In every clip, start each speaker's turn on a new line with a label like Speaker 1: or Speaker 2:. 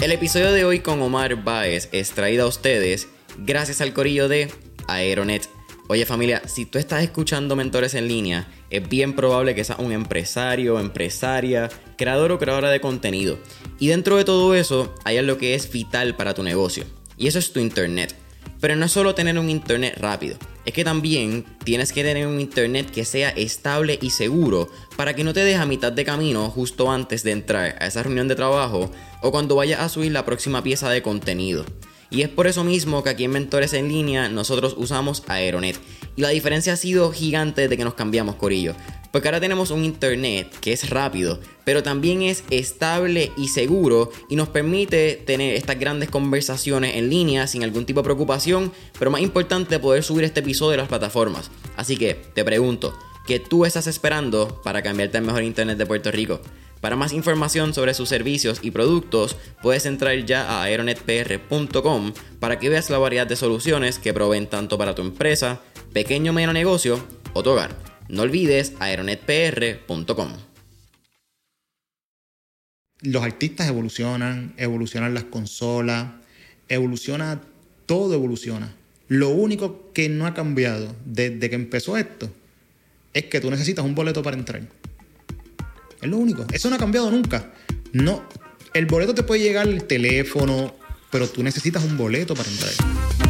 Speaker 1: El episodio de hoy con Omar Baez es traído a ustedes gracias al corillo de Aeronet. Oye familia, si tú estás escuchando mentores en línea, es bien probable que seas un empresario, empresaria, creador o creadora de contenido. Y dentro de todo eso hay algo que es vital para tu negocio. Y eso es tu internet. Pero no es solo tener un internet rápido, es que también tienes que tener un internet que sea estable y seguro para que no te deje a mitad de camino justo antes de entrar a esa reunión de trabajo o cuando vayas a subir la próxima pieza de contenido. Y es por eso mismo que aquí en Mentores en Línea nosotros usamos Aeronet. Y la diferencia ha sido gigante desde que nos cambiamos, Corillo. Porque ahora tenemos un internet que es rápido, pero también es estable y seguro y nos permite tener estas grandes conversaciones en línea sin algún tipo de preocupación, pero más importante poder subir este episodio de las plataformas. Así que te pregunto, ¿qué tú estás esperando para cambiarte al mejor internet de Puerto Rico? Para más información sobre sus servicios y productos, puedes entrar ya a aeronetpr.com para que veas la variedad de soluciones que proveen tanto para tu empresa, pequeño o mediano negocio o tu hogar. No olvides aeronetpr.com.
Speaker 2: Los artistas evolucionan, evolucionan las consolas, evoluciona, todo evoluciona. Lo único que no ha cambiado desde que empezó esto es que tú necesitas un boleto para entrar. Es lo único. Eso no ha cambiado nunca. No, el boleto te puede llegar el teléfono, pero tú necesitas un boleto para entrar.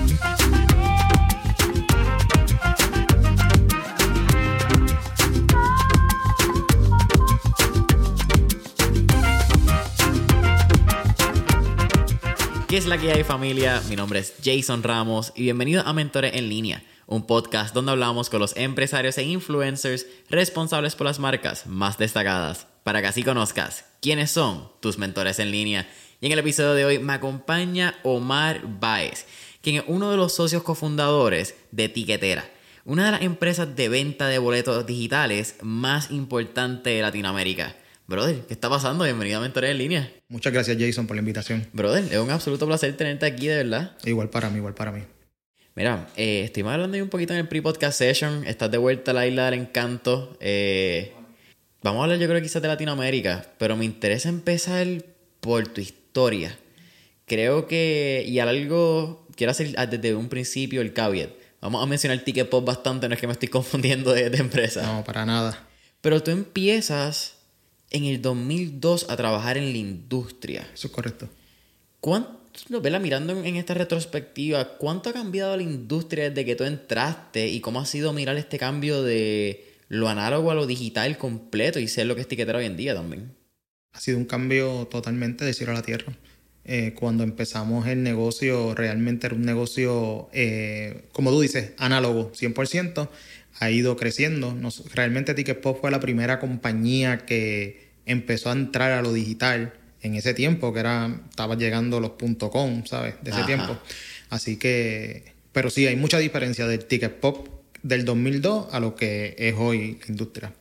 Speaker 1: ¿Qué es la que hay familia? Mi nombre es Jason Ramos y bienvenido a Mentores en línea, un podcast donde hablamos con los empresarios e influencers responsables por las marcas más destacadas, para que así conozcas quiénes son tus mentores en línea. Y en el episodio de hoy me acompaña Omar Baez, quien es uno de los socios cofundadores de Tiquetera, una de las empresas de venta de boletos digitales más importante de Latinoamérica. Brother, ¿qué está pasando? Bienvenido a Mentores en Línea.
Speaker 2: Muchas gracias Jason por la invitación.
Speaker 1: Brother, es un absoluto placer tenerte aquí, de verdad.
Speaker 2: Igual para mí, igual para mí.
Speaker 1: Mira, eh, estuvimos hablando un poquito en el pre-podcast session. Estás de vuelta a la isla del encanto. Eh, vamos a hablar, yo creo, quizás de Latinoamérica, pero me interesa empezar por tu historia. Creo que, y algo, quiero hacer desde un principio el caveat. Vamos a mencionar Ticket Pop bastante, no es que me estoy confundiendo de, de empresa.
Speaker 2: No, para nada.
Speaker 1: Pero tú empiezas en el 2002 a trabajar en la industria.
Speaker 2: Eso es correcto.
Speaker 1: ¿Cuánto, ¿verdad? mirando en, esta retrospectiva, cuánto ha cambiado la industria desde que tú entraste y cómo ha sido mirar este cambio de lo análogo a lo digital completo y ser lo que es tiquetero hoy en día también?
Speaker 2: Ha sido un cambio totalmente de cielo a la tierra. Eh, cuando empezamos el negocio, realmente era un negocio, eh, como tú dices, análogo, 100% ha ido creciendo. Nos, realmente Ticketpop fue la primera compañía que empezó a entrar a lo digital en ese tiempo, que era, estaba llegando los .com, ¿sabes? De ese Ajá. tiempo. Así que, pero sí, hay mucha diferencia del Ticketpop del 2002 a lo que es hoy la industria.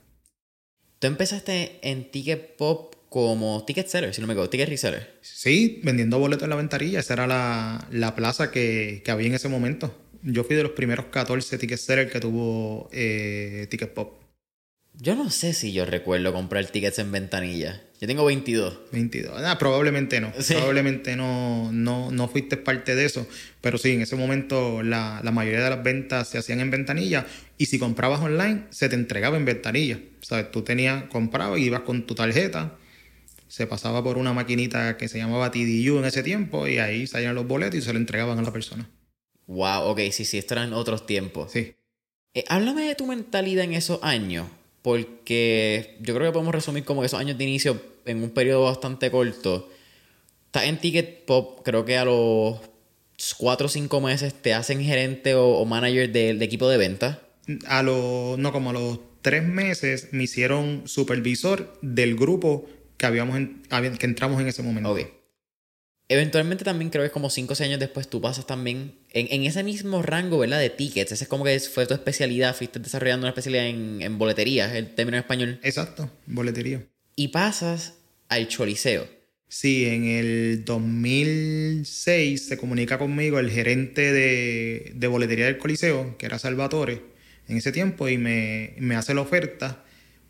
Speaker 1: Tú empezaste en Ticketpop como ticket seller, si no me equivoco, ticket reseller.
Speaker 2: Sí, vendiendo boletos en la ventanilla. Esa era la, la plaza que, que había en ese momento. Yo fui de los primeros 14 ticket sellers que tuvo eh, Ticket Pop.
Speaker 1: Yo no sé si yo recuerdo comprar tickets en ventanilla. Yo tengo 22.
Speaker 2: 22. Ah, probablemente no. Sí. Probablemente no, no, no fuiste parte de eso. Pero sí, en ese momento la, la, mayoría de las ventas se hacían en ventanilla. Y si comprabas online, se te entregaba en ventanilla. ¿Sabes? Tú tenías, comprabas y ibas con tu tarjeta. Se pasaba por una maquinita que se llamaba TDU en ese tiempo. Y ahí salían los boletos y se le entregaban a la persona.
Speaker 1: Wow, ok, sí, sí, esto eran otros tiempos.
Speaker 2: Sí.
Speaker 1: Eh, háblame de tu mentalidad en esos años, porque yo creo que podemos resumir como esos años de inicio en un periodo bastante corto. Estás en Ticket Pop, creo que a los 4 o 5 meses te hacen gerente o, o manager del de equipo de venta.
Speaker 2: A los, no, como a los 3 meses me hicieron supervisor del grupo que, habíamos en, que entramos en ese momento.
Speaker 1: Ok. Eventualmente también creo que es como 5 o 6 años después tú pasas también en, en, ese mismo rango, ¿verdad? De tickets. Ese es como que fue tu especialidad, fuiste desarrollando una especialidad en, en boletería, el término en español.
Speaker 2: Exacto, boletería.
Speaker 1: Y pasas al choliseo.
Speaker 2: Sí, en el 2006 se comunica conmigo el gerente de, de boletería del Coliseo, que era Salvatore, en ese tiempo, y me, me hace la oferta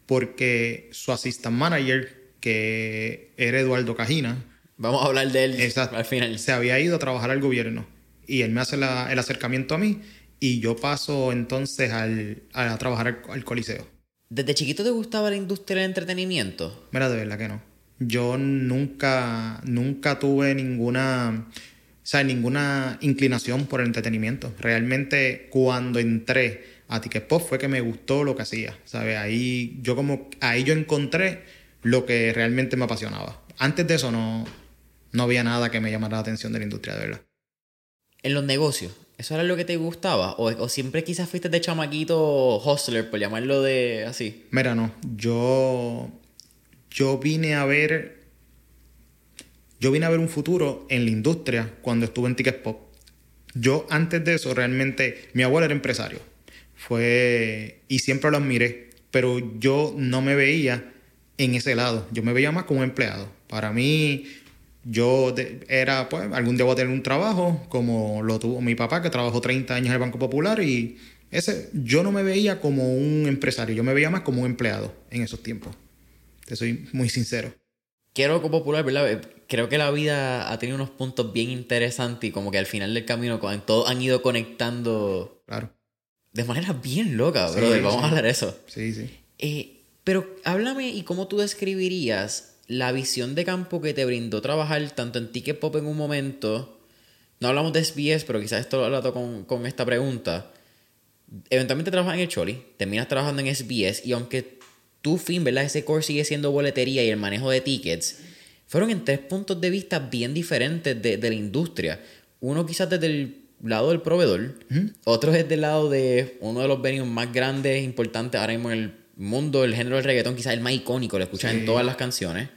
Speaker 2: porque su assistant manager que era Eduardo Cajina.
Speaker 1: Vamos a hablar de él al final.
Speaker 2: Se había ido a trabajar al gobierno y él me hace el acercamiento a mí y yo paso entonces al, a trabajar al, Coliseo.
Speaker 1: ¿Desde chiquito te gustaba la industria del entretenimiento?
Speaker 2: Mira, de verdad que no. Yo nunca, nunca tuve ninguna, o sea, ninguna inclinación por el entretenimiento. Realmente cuando entré a Ticket Pop fue que me gustó lo que hacía, ¿sabes? Ahí yo como, ahí yo encontré lo que realmente me apasionaba. Antes de eso no, no había nada que me llamara la atención de la industria, de verdad.
Speaker 1: En los negocios, ¿Eso era lo que te gustaba? ¿O, siempre quizás fuiste de chamaquito hustler, por llamarlo de así?
Speaker 2: Mira, no. Yo. Yo vine a ver. Yo vine a ver un futuro en la industria cuando estuve en Ticket Pop. Yo, antes de eso, realmente. Mi abuelo era empresario. Fue. Y siempre lo admiré. Pero yo no me veía en ese lado. Yo me veía más como empleado. Para mí yo era, pues, algún día voy a tener un trabajo, como lo tuvo mi papá, que trabajó 30 años en el Banco Popular, y ese, yo no me veía como un empresario, yo me veía más como un empleado en esos tiempos. Te soy muy sincero.
Speaker 1: Quiero Banco Popular, ¿verdad? Creo que la vida ha tenido unos puntos bien interesantes y como que al final del camino todos han ido conectando.
Speaker 2: Claro.
Speaker 1: De manera bien loca, brother. Vamos a hablar de eso.
Speaker 2: Sí, sí.
Speaker 1: Eh, pero háblame y cómo tú describirías la visión de campo que te brindó trabajar tanto en Ticket Pop en un momento, no hablamos de SBS, pero quizás esto lo hablo con, con esta pregunta. Eventualmente trabajas en el Choli, terminas trabajando en SBS y aunque tu fin, ¿verdad? Ese core sigue siendo boletería y el manejo de tickets, fueron en tres puntos de vista bien diferentes de, de la industria. Uno quizás desde el lado del proveedor, otro es del lado de uno de los venues más grandes, importantes ahora mismo en el mundo, el género del reggaetón, quizás el más icónico, lo escuchan en todas las canciones.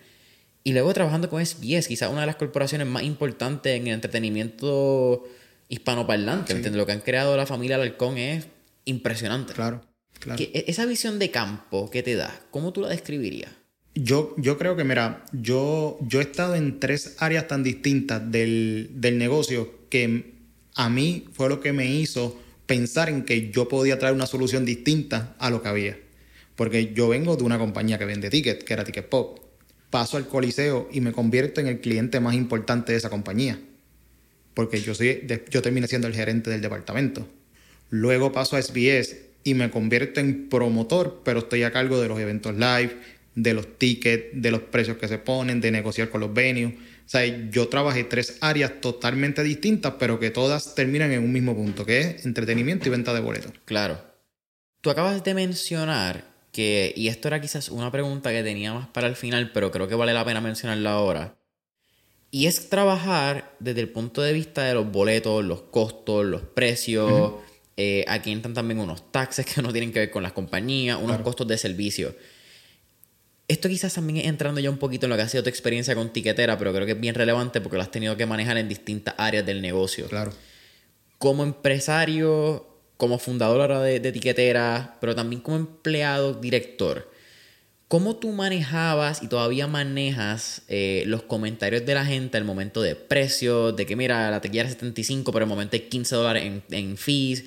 Speaker 1: Y luego trabajando con SBS, quizás una de las corporaciones más importantes en el entretenimiento hispanoparlante. ¿entiendes? Lo que han creado la familia Alarcón es impresionante.
Speaker 2: Claro, claro.
Speaker 1: E, esa visión de campo que te da, ¿cómo tú la describirías?
Speaker 2: Yo, yo creo que, mira, yo, yo he estado en tres áreas tan distintas del, del negocio que a mí fue lo que me hizo pensar en que yo podía traer una solución distinta a lo que había. Porque yo vengo de una compañía que vende tickets, que era Ticket Pop. Paso al Coliseo y me convierto en el cliente más importante de esa compañía. Porque yo, soy, yo terminé siendo el gerente del departamento. Luego paso a SBS y me convierto en promotor, pero estoy a cargo de los eventos live, de los tickets, de los precios que se ponen, de negociar con los venues. O sea, yo trabajé tres áreas totalmente distintas, pero que todas terminan en un mismo punto, que es entretenimiento y venta de boletos.
Speaker 1: Claro. Tú acabas de mencionar y esto era quizás una pregunta que tenía más para el final, pero creo que vale la pena mencionarla ahora. Y es trabajar desde el punto de vista de los boletos, los costos, los precios. Eh, aquí entran también unos taxes que no tienen que ver con las compañías, unos costos de servicio. Esto quizás también entrando ya un poquito en lo que ha sido tu experiencia con tiquetera, pero creo que es bien relevante porque lo has tenido que manejar en distintas áreas del negocio.
Speaker 2: Claro.
Speaker 1: Como empresario, como fundadora de, de etiquetera, pero también como empleado director. ¿Cómo tú manejabas y todavía manejas eh, los comentarios de la gente al momento de precios, de que mira, la tequila es 75, pero el momento hay 15 dólares en, en fees?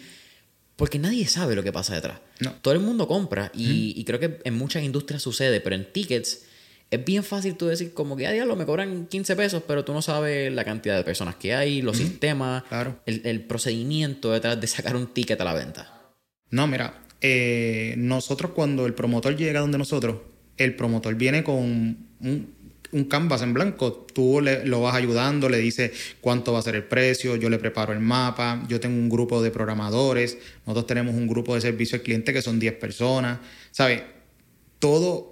Speaker 1: Porque nadie sabe lo que pasa detrás. Todo el mundo compra y, y, creo que en muchas industrias sucede, pero en tickets es bien fácil tú decir como que a diablo me cobran 15 pesos, pero tú no sabes la cantidad de personas que hay, los sistemas, el, procedimiento detrás de sacar un ticket a la venta.
Speaker 2: No, mira, eh, nosotros cuando el promotor llega donde nosotros, el promotor viene con un, un canvas en blanco, tú le, lo vas ayudando, le dices cuánto va a ser el precio, yo le preparo el mapa, yo tengo un grupo de programadores, nosotros tenemos un grupo de servicio al cliente que son 10 personas, ¿sabes? Todo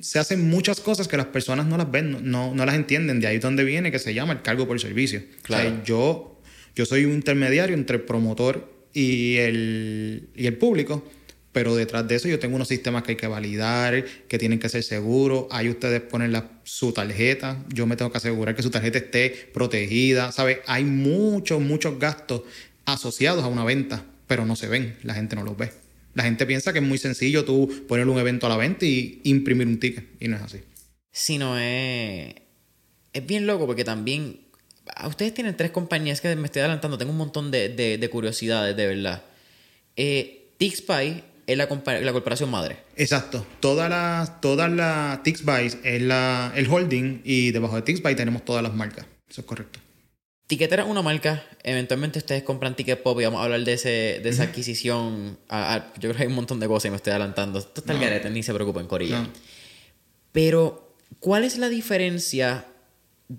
Speaker 2: se hacen muchas cosas que las personas no las ven, no, no las entienden. De ahí donde viene que se llama el cargo por servicio. Claro. yo, yo soy un intermediario entre el promotor y el, y el público, pero detrás de eso yo tengo unos sistemas que hay que validar, que tienen que ser seguros. Ahí ustedes ponen la, su tarjeta, yo me tengo que asegurar que su tarjeta esté protegida. ¿Sabe? Hay muchos, muchos gastos asociados a una venta, pero no se ven, la gente no los ve. La gente piensa que es muy sencillo tú poner un evento a la venta y imprimir un ticket. Y no es así.
Speaker 1: Sí, no es. Es bien loco porque también. Ustedes tienen tres compañías que me estoy adelantando. Tengo un montón de, curiosidades, de verdad. Eh, Tixpy es la, la corporación madre.
Speaker 2: Exacto. Todas las todas las Tixbyte es la, el holding y debajo de Tixbyte tenemos todas las marcas. Eso es correcto.
Speaker 1: Tiquetera es una marca. Eventualmente ustedes compran Ticket Pop y vamos a hablar de, ese, de esa adquisición. yo creo que hay un montón de cosas y me estoy adelantando. Esto está el garete, ni se preocupen, Corilla. Pero, ¿cuál es la diferencia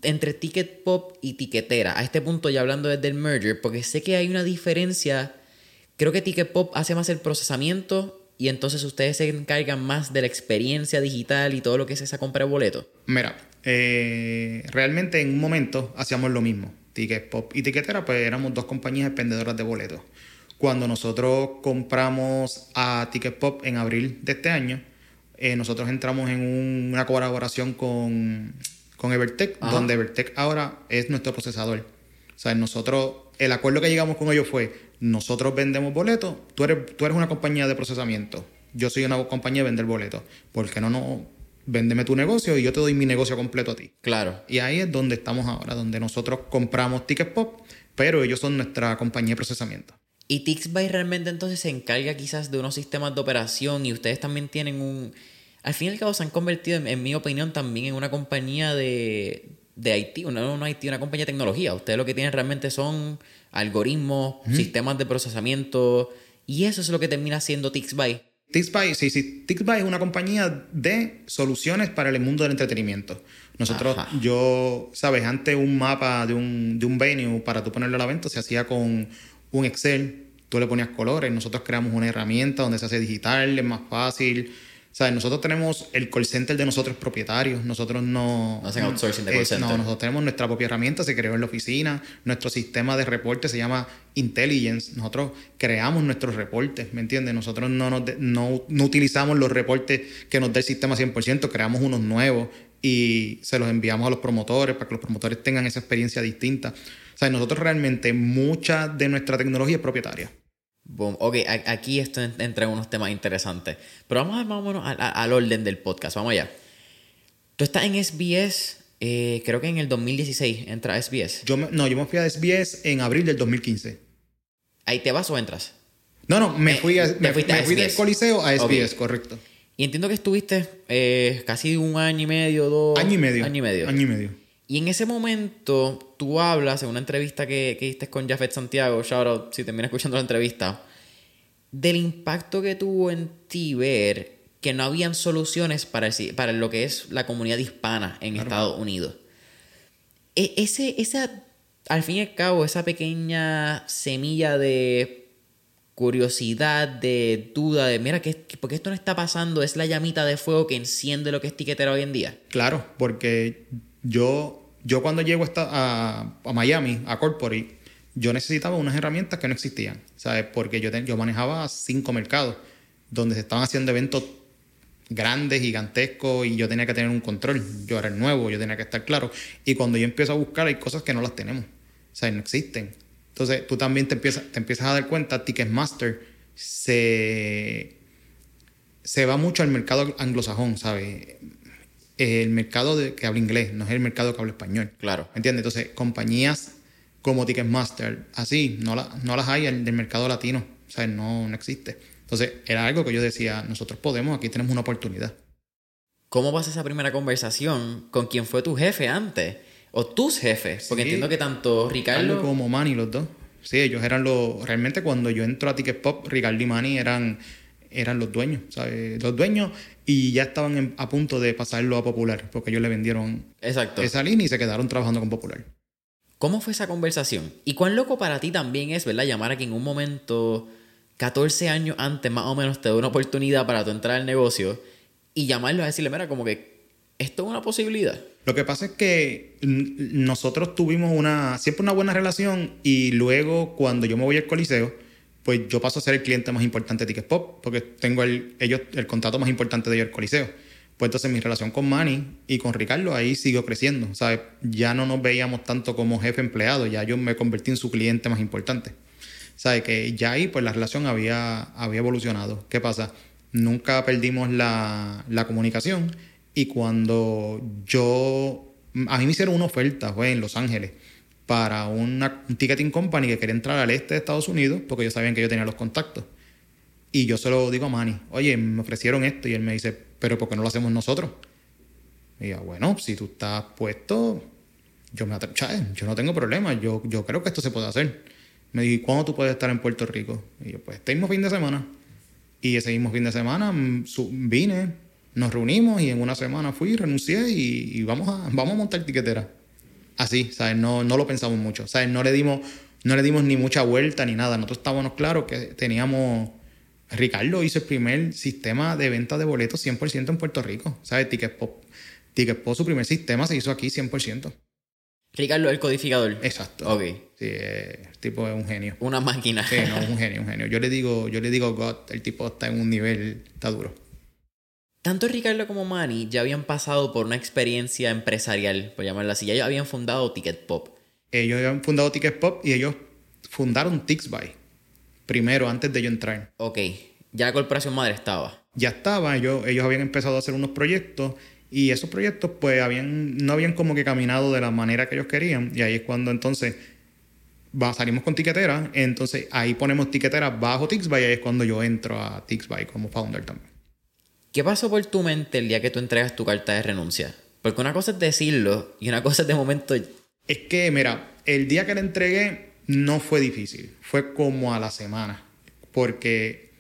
Speaker 1: entre Ticket Pop y Tiquetera? A este punto ya hablando desde el merger, porque sé que hay una diferencia. Creo que Ticket Pop hace más el procesamiento y entonces ustedes se encargan más de la experiencia digital y todo lo que es esa compra de boleto.
Speaker 2: Mira, eh, realmente en un momento hacíamos lo mismo. Ticket Pop y Tiquetera, pues éramos dos compañías expendedoras de boletos. Cuando nosotros compramos a Ticket Pop en abril de este año, eh, nosotros entramos en una colaboración con, con Evertech, donde Evertech ahora es nuestro procesador. O sea, nosotros, el acuerdo que llegamos con ellos fue, nosotros vendemos boletos, tú eres, tú eres una compañía de procesamiento, yo soy una compañía de vender boletos. ¿Por qué no, no véndeme tu negocio y yo te doy mi negocio completo a ti.
Speaker 1: Claro.
Speaker 2: Y ahí es donde estamos ahora, donde nosotros compramos Ticket Pop, pero ellos son nuestra compañía de procesamiento.
Speaker 1: Y Tixby realmente entonces se encarga quizás de unos sistemas de operación y ustedes también tienen un... Al fin y al cabo se han convertido, en, mi opinión, también en una compañía de, de IT, no, no IT, una compañía de tecnología. Ustedes lo que tienen realmente son algoritmos, sistemas de procesamiento y eso es lo que termina siendo Tixby.
Speaker 2: Tixby, sí, sí. Tixby es una compañía de soluciones para el mundo del entretenimiento. Nosotros, yo, sabes, antes un mapa de un, de un venue para tú ponerlo a la venta se hacía con un Excel, tú le ponías colores, nosotros creamos una herramienta donde se hace digital, es más fácil sea, nosotros tenemos el call center de nosotros propietarios. Nosotros no.
Speaker 1: No hacen outsourcing de call center.
Speaker 2: No, nosotros tenemos nuestra propia herramienta, se creó en la oficina. Nuestro sistema de reporte se llama Intelligence. Nosotros creamos nuestros reportes, ¿me entiendes? Nosotros no, no, no utilizamos los reportes que nos da el sistema 100%, creamos unos nuevos y se los enviamos a los promotores para que los promotores tengan esa experiencia distinta. O sea, nosotros realmente mucha de nuestra tecnología es propietaria.
Speaker 1: Boom. Ok, aquí esto entra en unos temas interesantes. Pero vamos a ver más o menos al, orden del podcast. Vamos allá. Tú estás en SBS, eh, creo que en el 2016 entra a SBS.
Speaker 2: Yo no, yo me fui a SBS en abril del 2015.
Speaker 1: ¿Ahí te vas o entras?
Speaker 2: No, no, me eh, fui, a, me, fui del Coliseo a SBS, correcto.
Speaker 1: Y entiendo que estuviste eh, casi un año y medio, dos...
Speaker 2: Año y medio.
Speaker 1: Año y medio.
Speaker 2: Año y medio.
Speaker 1: Y en ese momento tú hablas en una entrevista que, que diste con Jafet Santiago, shout out si terminas escuchando la entrevista, del impacto que tuvo en ti ver que no habían soluciones para, para lo que es la comunidad hispana en Estados Unidos. E, ese, esa, al fin y al cabo, esa pequeña semilla de curiosidad, de duda, de mira, ¿qué, ¿por qué esto no está pasando? Es la llamita de fuego que enciende lo que es tiquetera hoy en día.
Speaker 2: Claro, porque yo, yo cuando llego a, a Miami, a Corporate, yo necesitaba unas herramientas que no existían, ¿sabes? Porque yo, yo manejaba cinco mercados donde se estaban haciendo eventos grandes, gigantescos, y yo tenía que tener un control. Yo era el nuevo, yo tenía que estar claro. Y cuando yo empiezo a buscar, hay cosas que no las tenemos, o sea, no existen. Entonces, tú también te empiezas, te empiezas a dar cuenta, Ticketmaster se, se va mucho al mercado anglosajón, ¿sabes? El mercado de, que habla inglés, no es el mercado que habla español.
Speaker 1: Claro.
Speaker 2: ¿Entiendes? Entonces, compañías como Ticketmaster, así, no, no las hay del mercado latino. O sea, no, no existe. Entonces, era algo que yo decía, nosotros podemos, aquí tenemos una oportunidad.
Speaker 1: ¿Cómo vas a esa primera conversación con quien fue tu jefe antes? O tus jefes, porque entiendo que tanto Ricardo...
Speaker 2: como Manny, los dos. Sí, ellos eran los... Realmente cuando yo entro a Ticket Pop, Ricardo y Manny eran eran los dueños, ¿sabes? Los dueños y ya estaban a punto de pasarlo a Popular, porque ellos le vendieron
Speaker 1: Exacto.
Speaker 2: esa línea y se quedaron trabajando con Popular.
Speaker 1: ¿Cómo fue esa conversación? Y cuán loco para ti también es, ¿verdad? Llamar a quien en un momento, 14 años antes más o menos, te da una oportunidad para tu entrar al negocio y llamarlo a decirle, mira, como que esto es una posibilidad.
Speaker 2: Lo que pasa es que nosotros tuvimos una, siempre una buena relación y luego cuando yo me voy al Coliseo, pues yo paso a ser el cliente más importante de Ticket Pop, porque tengo el, ellos, el contrato más importante de ellos, el Coliseo. Pues entonces mi relación con Manny y con Ricardo ahí siguió creciendo. ¿sabes? Ya no nos veíamos tanto como jefe empleado, ya yo me convertí en su cliente más importante. ¿Sabes? Que ya ahí pues la relación había, había evolucionado. ¿Qué pasa? Nunca perdimos la, la comunicación y cuando yo... A mí me hicieron una oferta, fue en Los Ángeles para una, un ticketing company que quería entrar al este de Estados Unidos, porque ellos sabían que yo tenía los contactos. Y yo se lo digo a Manny, oye, me ofrecieron esto y él me dice, pero ¿por qué no lo hacemos nosotros? Y yo, bueno, si tú estás puesto, yo me atre- ¿sabes? yo no tengo problema, yo, yo creo que esto se puede hacer. Me dijo, ¿y cuándo tú puedes estar en Puerto Rico? Y yo, pues este mismo fin de semana. Y ese mismo fin de semana mm, vine, nos reunimos y en una semana fui, renuncié y, y vamos, a, vamos a montar tiquetera. Así, ¿sabes? No, no lo pensamos mucho, ¿sabes? No le dimos, no le dimos ni mucha vuelta ni nada. Nosotros estábamos claros que teníamos... Ricardo hizo el primer sistema de venta de boletos 100% en Puerto Rico, ¿sabes? Ticket Pop. Ticket Pop, su primer sistema se hizo aquí 100%.
Speaker 1: Ricardo, el codificador.
Speaker 2: Exacto.
Speaker 1: Ok.
Speaker 2: Sí, el tipo es un genio.
Speaker 1: Una máquina.
Speaker 2: Sí, no, un genio, un genio. Yo le digo, yo le digo God, el tipo está en un nivel, está duro.
Speaker 1: Tanto Ricardo como Manny ya habían pasado por una experiencia empresarial, por llamarlo así. Ya ellos habían fundado Ticket Pop.
Speaker 2: Ellos habían fundado Ticket Pop y ellos fundaron Tixbuy. Primero, antes de yo entrar.
Speaker 1: Ok. Ya la corporación madre estaba.
Speaker 2: Ya estaba, ellos, ellos habían empezado a hacer unos proyectos y esos proyectos pues habían, no habían como que caminado de la manera que ellos querían. Y ahí es cuando entonces va, salimos con tiquetera, entonces ahí ponemos tiquetera bajo Tixbuy y ahí es cuando yo entro a Tixbuy como founder también.
Speaker 1: ¿Qué pasó por tu mente el día que tú entregas tu carta de renuncia? Porque una cosa es decirlo y una cosa es de momento.
Speaker 2: Es que, mira, el día que la entregué no fue difícil, fue como a la semana, porque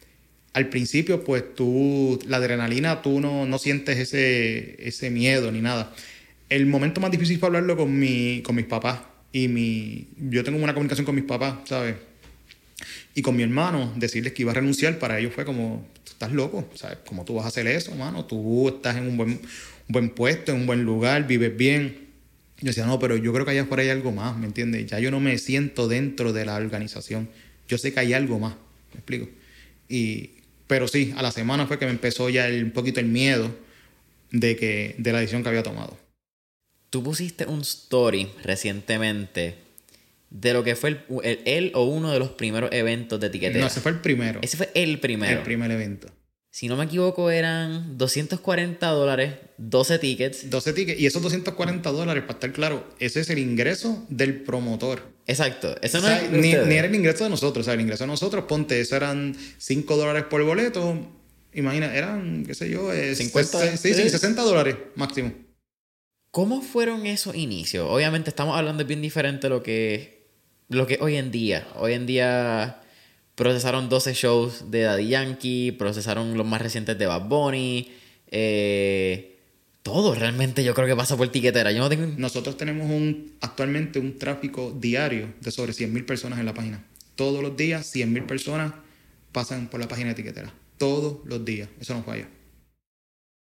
Speaker 2: al principio, pues tú, la adrenalina, tú no, no sientes ese, ese miedo ni nada. El momento más difícil fue hablarlo con, mi, con mis papás y mi, yo tengo una comunicación con mis papás, ¿sabes? Y con mi hermano, decirles que iba a renunciar, para ellos fue como, estás loco, ¿sabes? ¿Cómo tú vas a hacer eso, mano? Tú estás en un buen, un buen puesto, en un buen lugar, vives bien. Yo decía, no, pero yo creo que allá afuera hay algo más, ¿me entiendes? Ya yo no me siento dentro de la organización. Yo sé que hay algo más, ¿me explico? Y, pero sí, a la semana fue que me empezó ya el- un poquito el miedo de, que, de la decisión que había tomado.
Speaker 1: Tú pusiste un story recientemente de lo que fue el, el- el o uno de los primeros eventos de etiquetera.
Speaker 2: No, ese fue el primero.
Speaker 1: Ese fue el primero.
Speaker 2: El primer evento.
Speaker 1: Si no me equivoco, eran 240 dólares, 12 tickets.
Speaker 2: 12 tickets. Y esos 240 dólares, para estar claro, ese es el ingreso del promotor.
Speaker 1: Exacto. Eso
Speaker 2: O
Speaker 1: no
Speaker 2: sea,
Speaker 1: es de
Speaker 2: ni, ni era el ingreso de nosotros. O sea, el ingreso de nosotros, ponte, eso eran 5 dólares por boleto. Imagina, eran, qué sé yo, eh,
Speaker 1: 50,
Speaker 2: ses- sí, sí,
Speaker 1: eh.
Speaker 2: 60 dólares máximo.
Speaker 1: ¿Cómo fueron esos inicios? Obviamente estamos hablando de bien diferente a lo que, lo que hoy en día. Hoy en día procesaron 12 shows de Daddy Yankee, procesaron los más recientes de Bad Bunny. eh, todo realmente yo creo que pasa por tiquetera. Yo no tengo...
Speaker 2: Nosotros tenemos un, actualmente un tráfico diario de sobre 100.000 personas en la página. Todos los días, 100.000 personas pasan por la página de etiquetera. Todos los días. Eso no falla.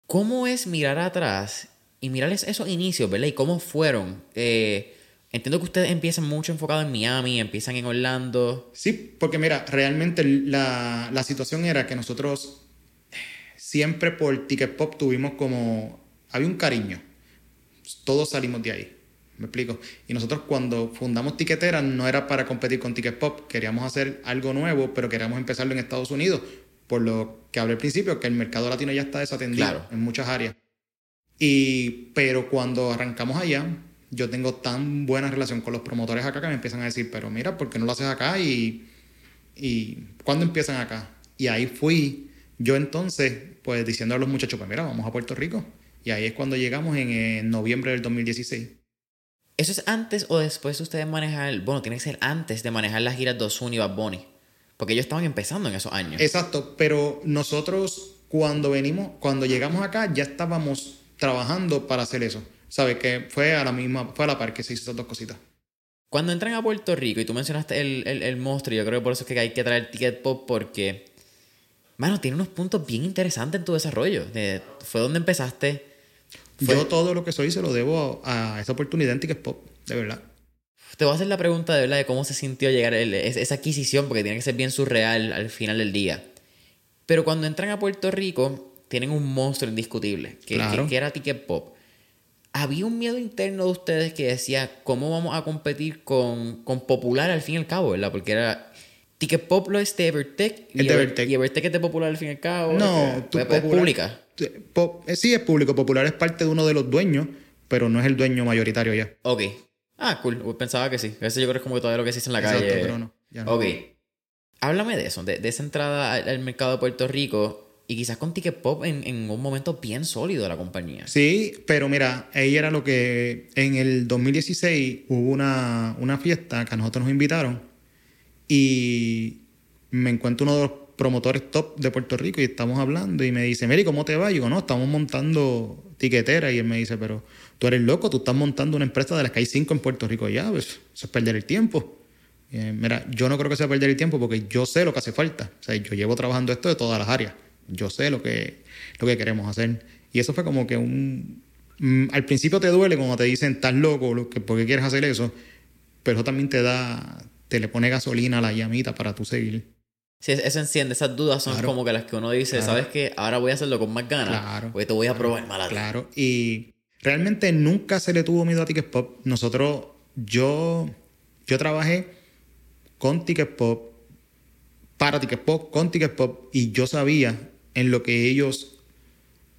Speaker 1: ¿Cómo es mirar atrás y mirarles esos inicios, ¿verdad? Y cómo fueron. Eh, entiendo que ustedes empiezan mucho enfocados en Miami, empiezan en Orlando.
Speaker 2: Sí, porque mira, realmente la, la situación era que nosotros siempre por Ticket Pop tuvimos como... Había un cariño. Todos salimos de ahí. ¿Me explico? Y nosotros cuando fundamos Tiquetera no era para competir con Ticket Pop. Queríamos hacer algo nuevo, pero queríamos empezarlo en Estados Unidos. Por lo que hablé al principio, que el mercado latino ya está desatendido
Speaker 1: Claro.
Speaker 2: en muchas áreas. Y, pero cuando arrancamos allá, yo tengo tan buena relación con los promotores acá que me empiezan a decir, pero mira, ¿por qué no lo haces acá? Y, y ¿cuándo empiezan acá? Y ahí fui yo entonces, pues diciendo a los muchachos, pues mira, vamos a Puerto Rico. Y ahí es cuando llegamos en, noviembre del 2016.
Speaker 1: ¿Eso es antes o después de ustedes manejar? Bueno, tiene que ser antes de manejar las giras de Ozuna y Bad Bunny. Porque ellos estaban empezando en esos años.
Speaker 2: Exacto, pero nosotros cuando venimos, cuando llegamos acá, ya estábamos trabajando para hacer eso. ¿Sabes? Que fue a la misma, fue a la par que se hizo esas dos cositas.
Speaker 1: Cuando entran a Puerto Rico, y tú mencionaste el, el, el monstruo, yo creo que por eso es que hay que traer Ticket Pop porque, mano, tiene unos puntos bien interesantes en tu desarrollo. De- fue donde empezaste. Fue-
Speaker 2: Yo todo lo que soy se lo debo a, a esa oportunidad en Ticket Pop, de verdad.
Speaker 1: Te voy a hacer la pregunta de verdad de cómo se sintió llegar el- es- esa adquisición, porque tiene que ser bien surreal al final del día. Pero cuando entran a Puerto Rico, tienen un monstruo indiscutible, que,
Speaker 2: Claro.
Speaker 1: que- que era Ticket Pop. Había un miedo interno de ustedes que decía, ¿cómo vamos a competir con, con Popular al fin y al cabo, verdad? Porque era... Ticket Pop lo es de Evertech.
Speaker 2: Es de Evertech.
Speaker 1: Y Evertech es de Popular al fin y al cabo.
Speaker 2: No,
Speaker 1: es, pública.
Speaker 2: Eh, sí, es público. Popular es parte de uno de los dueños, pero no es el dueño mayoritario ya.
Speaker 1: Ok. Ah, cool. Pensaba que sí. Eso yo creo que es como todavía lo que se hizo en la
Speaker 2: Exacto,
Speaker 1: calle.
Speaker 2: pero no, ya no.
Speaker 1: Ok. Háblame de eso, de, esa entrada al, mercado de Puerto Rico y quizás con Ticket Pop en, un momento bien sólido de la compañía.
Speaker 2: Sí, pero mira, ahí era lo que en el 2016 hubo una, una fiesta que a nosotros nos invitaron y me encuentro uno de los promotores top de Puerto Rico y estamos hablando y me dice, Mary, ¿cómo te va? Y digo, no, estamos montando tiquetera y él me dice, pero tú eres loco, tú estás montando una empresa de las que hay cinco en Puerto Rico ya, pues eso es perder el tiempo. Eh, mira, yo no creo que sea perder el tiempo porque yo sé lo que hace falta. O sea, yo llevo trabajando esto de todas las áreas. Yo sé lo que, lo que queremos hacer. Y eso fue como que un... Mm, al principio te duele cuando te dicen, estás loco, ¿por qué quieres hacer eso? Pero eso también te da, te le pone gasolina a la llamita para tú seguir.
Speaker 1: Sí, eso enciende, esas dudas son como que las que uno dice, ¿sabes qué? Ahora voy a hacerlo con más ganas. Claro. Porque te voy a probar mal
Speaker 2: Claro, y realmente nunca se le tuvo miedo a Ticket Pop. Nosotros, yo, yo trabajé con Ticket Pop, para Ticket Pop, con Ticket Pop, y yo sabía en lo que ellos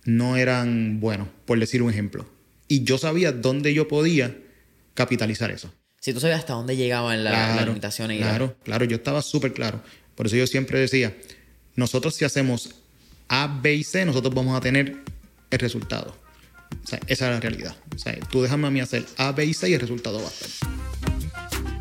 Speaker 2: no eran buenos, por decir un ejemplo. Y yo sabía dónde yo podía capitalizar eso.
Speaker 1: Si tú sabías hasta dónde llegaban las limitaciones.
Speaker 2: claro, claro, yo estaba súper claro. Por eso yo siempre decía, nosotros si hacemos A, B y C, nosotros vamos a tener el resultado. O sea, esa es la realidad. O sea, tú déjame a mí hacer A, B y C y el resultado va a estar.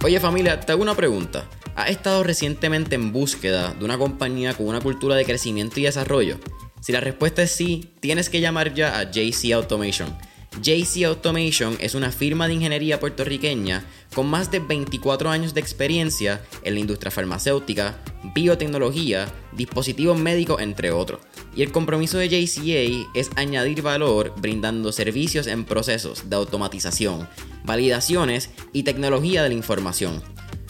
Speaker 1: Oye familia, te hago una pregunta. ¿Has estado recientemente en búsqueda de una compañía con una cultura de crecimiento y desarrollo? Si la respuesta es sí, tienes que llamar ya a JC Automation. JC Automation es una firma de ingeniería puertorriqueña con más de 24 años de experiencia en la industria farmacéutica, biotecnología, dispositivos médicos, entre otros. Y el compromiso de JCA es añadir valor brindando servicios en procesos de automatización, validaciones y tecnología de la información.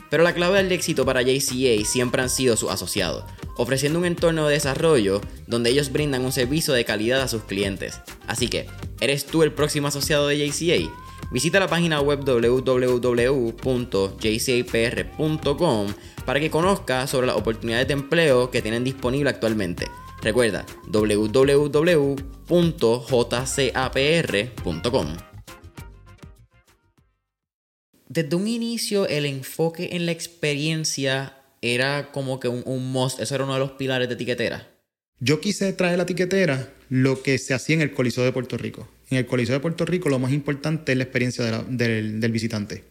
Speaker 1: Pero la clave del éxito para JCA siempre han sido sus asociados, ofreciendo un entorno de desarrollo donde ellos brindan un servicio de calidad a sus clientes. Así que, ¿eres tú el próximo asociado de JCA? Visita la página web www.jcapr.com para que conozcas sobre las oportunidades de empleo que tienen disponible actualmente. Recuerda www.jcapr.com. Desde un inicio el enfoque en la experiencia era como que un, un must, eso era uno de los pilares de etiquetera.
Speaker 2: Yo quise traer la etiquetera lo que se hacía en el Coliseo de Puerto Rico. En el Coliseo de Puerto Rico lo más importante es la experiencia del, del visitante.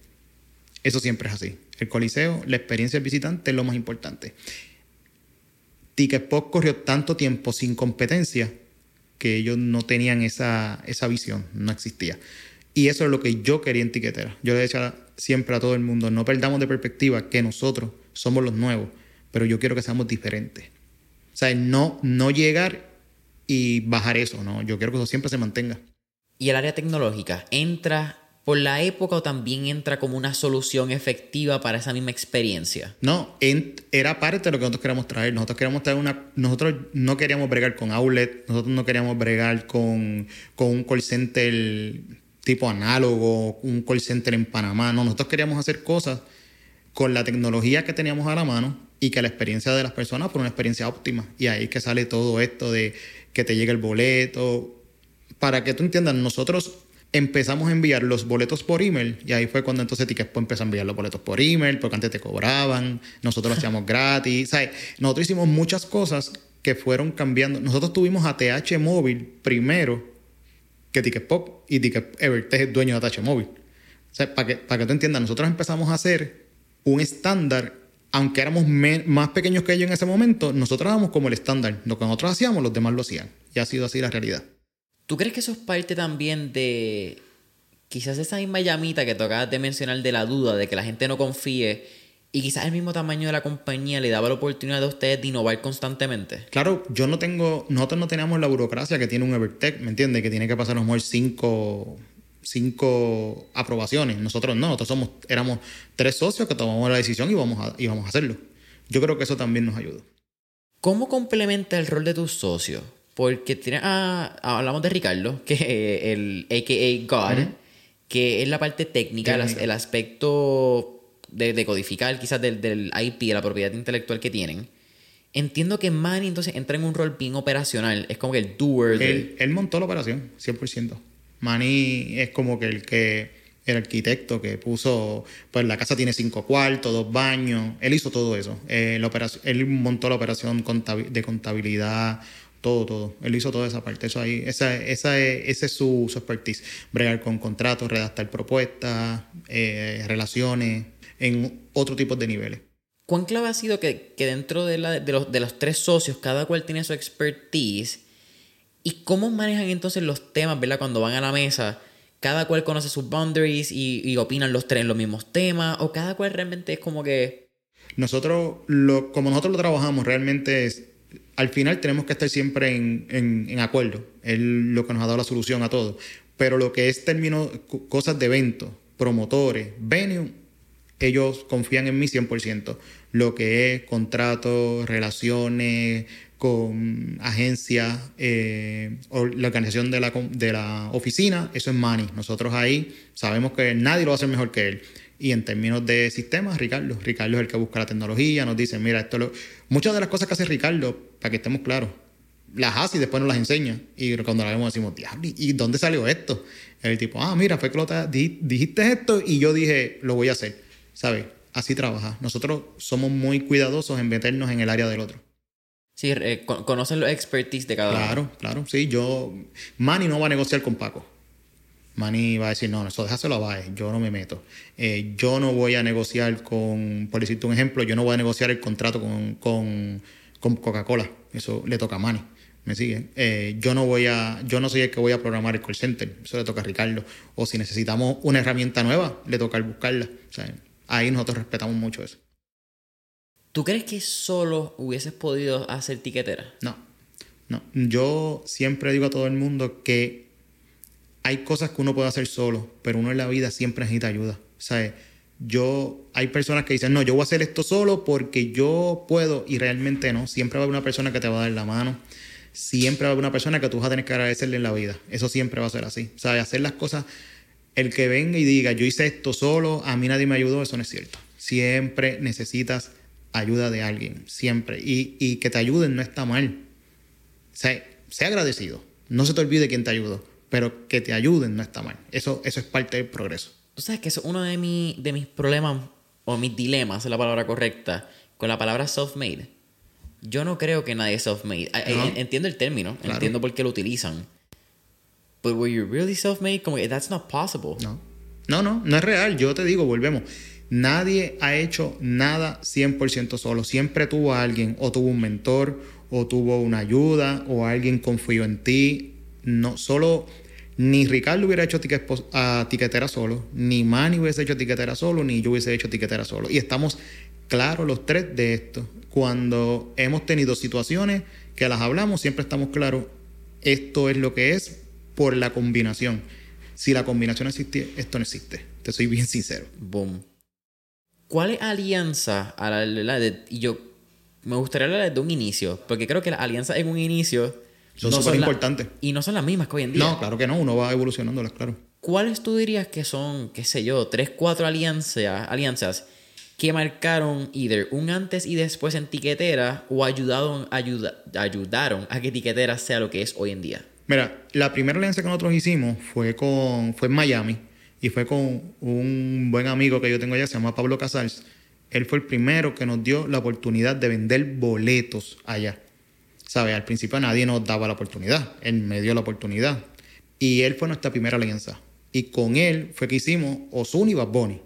Speaker 2: Eso siempre es así. El Coliseo, la experiencia del visitante es lo más importante. Ticketpop corrió tanto tiempo sin competencia que ellos no tenían esa, esa visión, no existía. Y eso es lo que yo quería en Tiquetera. Yo le decía siempre a todo el mundo, no perdamos de perspectiva que nosotros somos los nuevos, pero yo quiero que seamos diferentes. O sea, no, no llegar y bajar eso, ¿no? Yo quiero que eso siempre se mantenga.
Speaker 1: ¿Y el área tecnológica entra por la época o también entra como una solución efectiva para esa misma experiencia?
Speaker 2: No, era parte de lo que nosotros queríamos traer. Nosotros queríamos traer una. Nosotros no queríamos bregar con outlet, nosotros no queríamos bregar con, con un call center tipo análogo, un call center en Panamá. No, nosotros queríamos hacer cosas con la tecnología que teníamos a la mano y que la experiencia de las personas fuera una experiencia óptima. Y ahí que sale todo esto de que te llegue el boleto. Para que tú entiendas, nosotros empezamos a enviar los boletos por email y ahí fue cuando entonces Ticketpo empezó a enviar los boletos por email porque antes te cobraban, nosotros lo hacíamos gratis, ¿sabes? Nosotros hicimos muchas cosas que fueron cambiando. Nosotros tuvimos ATH móvil primero que Ticket Pop y Ticket Evertech es dueño de ATH Móvil. O sea, para que, para que tú entiendas, nosotros empezamos a hacer un estándar, aunque éramos más pequeños que ellos en ese momento, nosotros éramos como el estándar. Lo que nosotros hacíamos, los demás lo hacían. Y ha sido así la realidad.
Speaker 1: ¿Tú crees que eso es parte también de quizás esa misma llamita que tocabas de mencionar de la duda, de que la gente no confíe y quizás el mismo tamaño de la compañía le daba la oportunidad a ustedes de innovar constantemente.
Speaker 2: Claro, yo no tengo, nosotros no teníamos la burocracia que tiene un Evertech, ¿me entiendes? Que tiene que pasar a lo mejor cinco, cinco aprobaciones. Nosotros no, nosotros somos, éramos tres socios que tomamos la decisión y vamos a, y vamos a hacerlo. Yo creo que eso también nos ayuda.
Speaker 1: ¿Cómo complementa el rol de tus socios? Porque tiene, ah, hablamos de Ricardo, que el AKA God, que es la parte técnica, el aspecto de, codificar quizás del, del, IP, de la propiedad intelectual que tienen. Entiendo que Manny entonces entra en un rol bien operacional. Es como que el doer.
Speaker 2: Él, él montó la operación, 100%. Manny es como que el que el arquitecto que puso, pues la casa tiene cinco cuartos, dos baños, él hizo todo eso. Eh, la operación, él montó la operación de contabilidad, todo, todo. Él hizo toda esa parte. Eso ahí, esa, esa es, ese es su, su expertise. Bregar con contratos, redactar propuestas, eh, relaciones, en otro tipo de niveles.
Speaker 1: ¿Cuán clave ha sido que, que dentro de, la, de, los, de los tres socios, cada cual tiene su expertise? ¿Y cómo manejan entonces los temas, ¿verdad? Cuando van a la mesa, cada cual conoce sus boundaries y, y opinan los tres en los mismos temas, o cada cual realmente es como que...
Speaker 2: Nosotros, lo, como nosotros lo trabajamos, realmente es, al final tenemos que estar siempre en, en, acuerdo. Es lo que nos ha dado la solución a todo. Pero lo que es término, cosas de eventos, promotores, venue, ellos confían en mí 100%. Lo que es contratos, relaciones con agencias, eh, o la organización de la, de la oficina, eso es Manny. Nosotros ahí sabemos que nadie lo va a hacer mejor que él. Y en términos de sistemas, Ricardo. Ricardo es el que busca la tecnología, nos dice, mira, esto lo... Muchas de las cosas que hace Ricardo, para que estemos claros, las hace y después nos las enseña. Y cuando las vemos decimos, diablo, ¿y dónde salió esto? El tipo, ah, mira, fue que lo dijiste esto y yo dije, lo voy a hacer. ¿sabes? Así trabaja. Nosotros somos muy cuidadosos en meternos en el área del otro.
Speaker 1: Sí, eh, conocen los expertise de cada
Speaker 2: uno. Claro, claro. Sí, yo. Manny no va a negociar con Paco. Manny va a decir, no, eso déjaselo a Baez, yo no me meto. Eh, yo no voy a negociar con, por decirte un ejemplo, yo no voy a negociar el contrato con, con, con Coca-Cola. Eso le toca a Manny. ¿Me sigue? Eh, yo no voy a, yo no soy el que voy a programar el call center. Eso le toca a Ricardo. O si necesitamos una herramienta nueva, le toca buscarla. O sea, ahí nosotros respetamos mucho eso.
Speaker 1: ¿Tú crees que solo hubieses podido hacer tiquetera?
Speaker 2: No, no. Yo siempre digo a todo el mundo que hay cosas que uno puede hacer solo, pero uno en la vida siempre necesita ayuda. ¿Sabes? Yo, hay personas que dicen, no, yo voy a hacer esto solo porque yo puedo, y realmente no. Siempre va a haber una persona que te va a dar la mano. Siempre va a haber una persona que tú vas a tener que agradecerle en la vida. Eso siempre va a ser así. ¿Sabes? Hacer las cosas el que venga y diga, yo hice esto solo, a mí nadie me ayudó, eso no es cierto. Siempre necesitas ayuda de alguien, siempre. Y, que te ayuden no está mal. Sé, agradecido. No se te olvide quién te ayudó, pero que te ayuden no está mal. Eso, eso es parte del progreso.
Speaker 1: Tú sabes que eso es uno de, de mis problemas, o mis dilemas, es la palabra correcta, con la palabra self-made. Yo no creo que nadie es self-made. Entiendo el término, entiendo por qué lo utilizan But were you really self-made? Como que that's not possible.
Speaker 2: No. No, no, no es real. Yo te digo, volvemos. Nadie ha hecho nada 100% solo. Siempre tuvo a alguien, o tuvo un mentor, o tuvo una ayuda, o alguien confió en ti. No, solo ni Ricardo hubiera hecho tiquetera solo, ni Manny hubiese hecho tiquetera solo, ni yo hubiese hecho tiquetera solo. Y estamos claros los tres de esto. Cuando hemos tenido situaciones que las hablamos, siempre estamos claros, esto es lo que es, por la combinación. Si la combinación existe, esto no existe. Te soy bien sincero.
Speaker 1: Boom. ¿Cuál es alianza a la, yo me gustaría hablar de un inicio, porque creo que las alianzas en un inicio
Speaker 2: son súper importantes.
Speaker 1: Y no son las mismas que hoy en día.
Speaker 2: No, claro que no, uno va evolucionándolas, claro.
Speaker 1: ¿Cuáles tú dirías que son, qué sé yo, tres, cuatro alianzas, alianzas que marcaron either un antes y después en tiquetera o ayudaron, ayudaron a que tiquetera sea lo que es hoy en día?
Speaker 2: Mira, la primera alianza que nosotros hicimos fue con fue en Miami y fue con un buen amigo que yo tengo allá, se llama Pablo Casals. Él fue el primero que nos dio la oportunidad de vender boletos allá. ¿Sabes? Al principio nadie nos daba la oportunidad. Él me dio la oportunidad. Y él fue nuestra primera alianza. Y con él fue que hicimos Ozuna y Bad Bunny.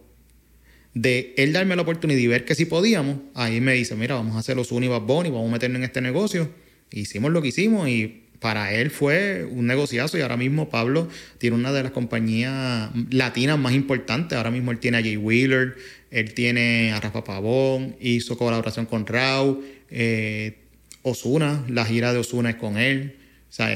Speaker 2: De él darme la oportunidad y ver que si podíamos, ahí me dice, mira, vamos a hacer Ozuna y Bad Bunny, vamos a meternos en este negocio. Hicimos lo que hicimos y para él fue un negociazo y ahora mismo Pablo tiene una de las compañías latinas más importantes. Ahora mismo él tiene a Jay Wheeler, él tiene a Rafa Pavón, hizo colaboración con Rau, eh, Osuna, la gira de Osuna es con él. O sea,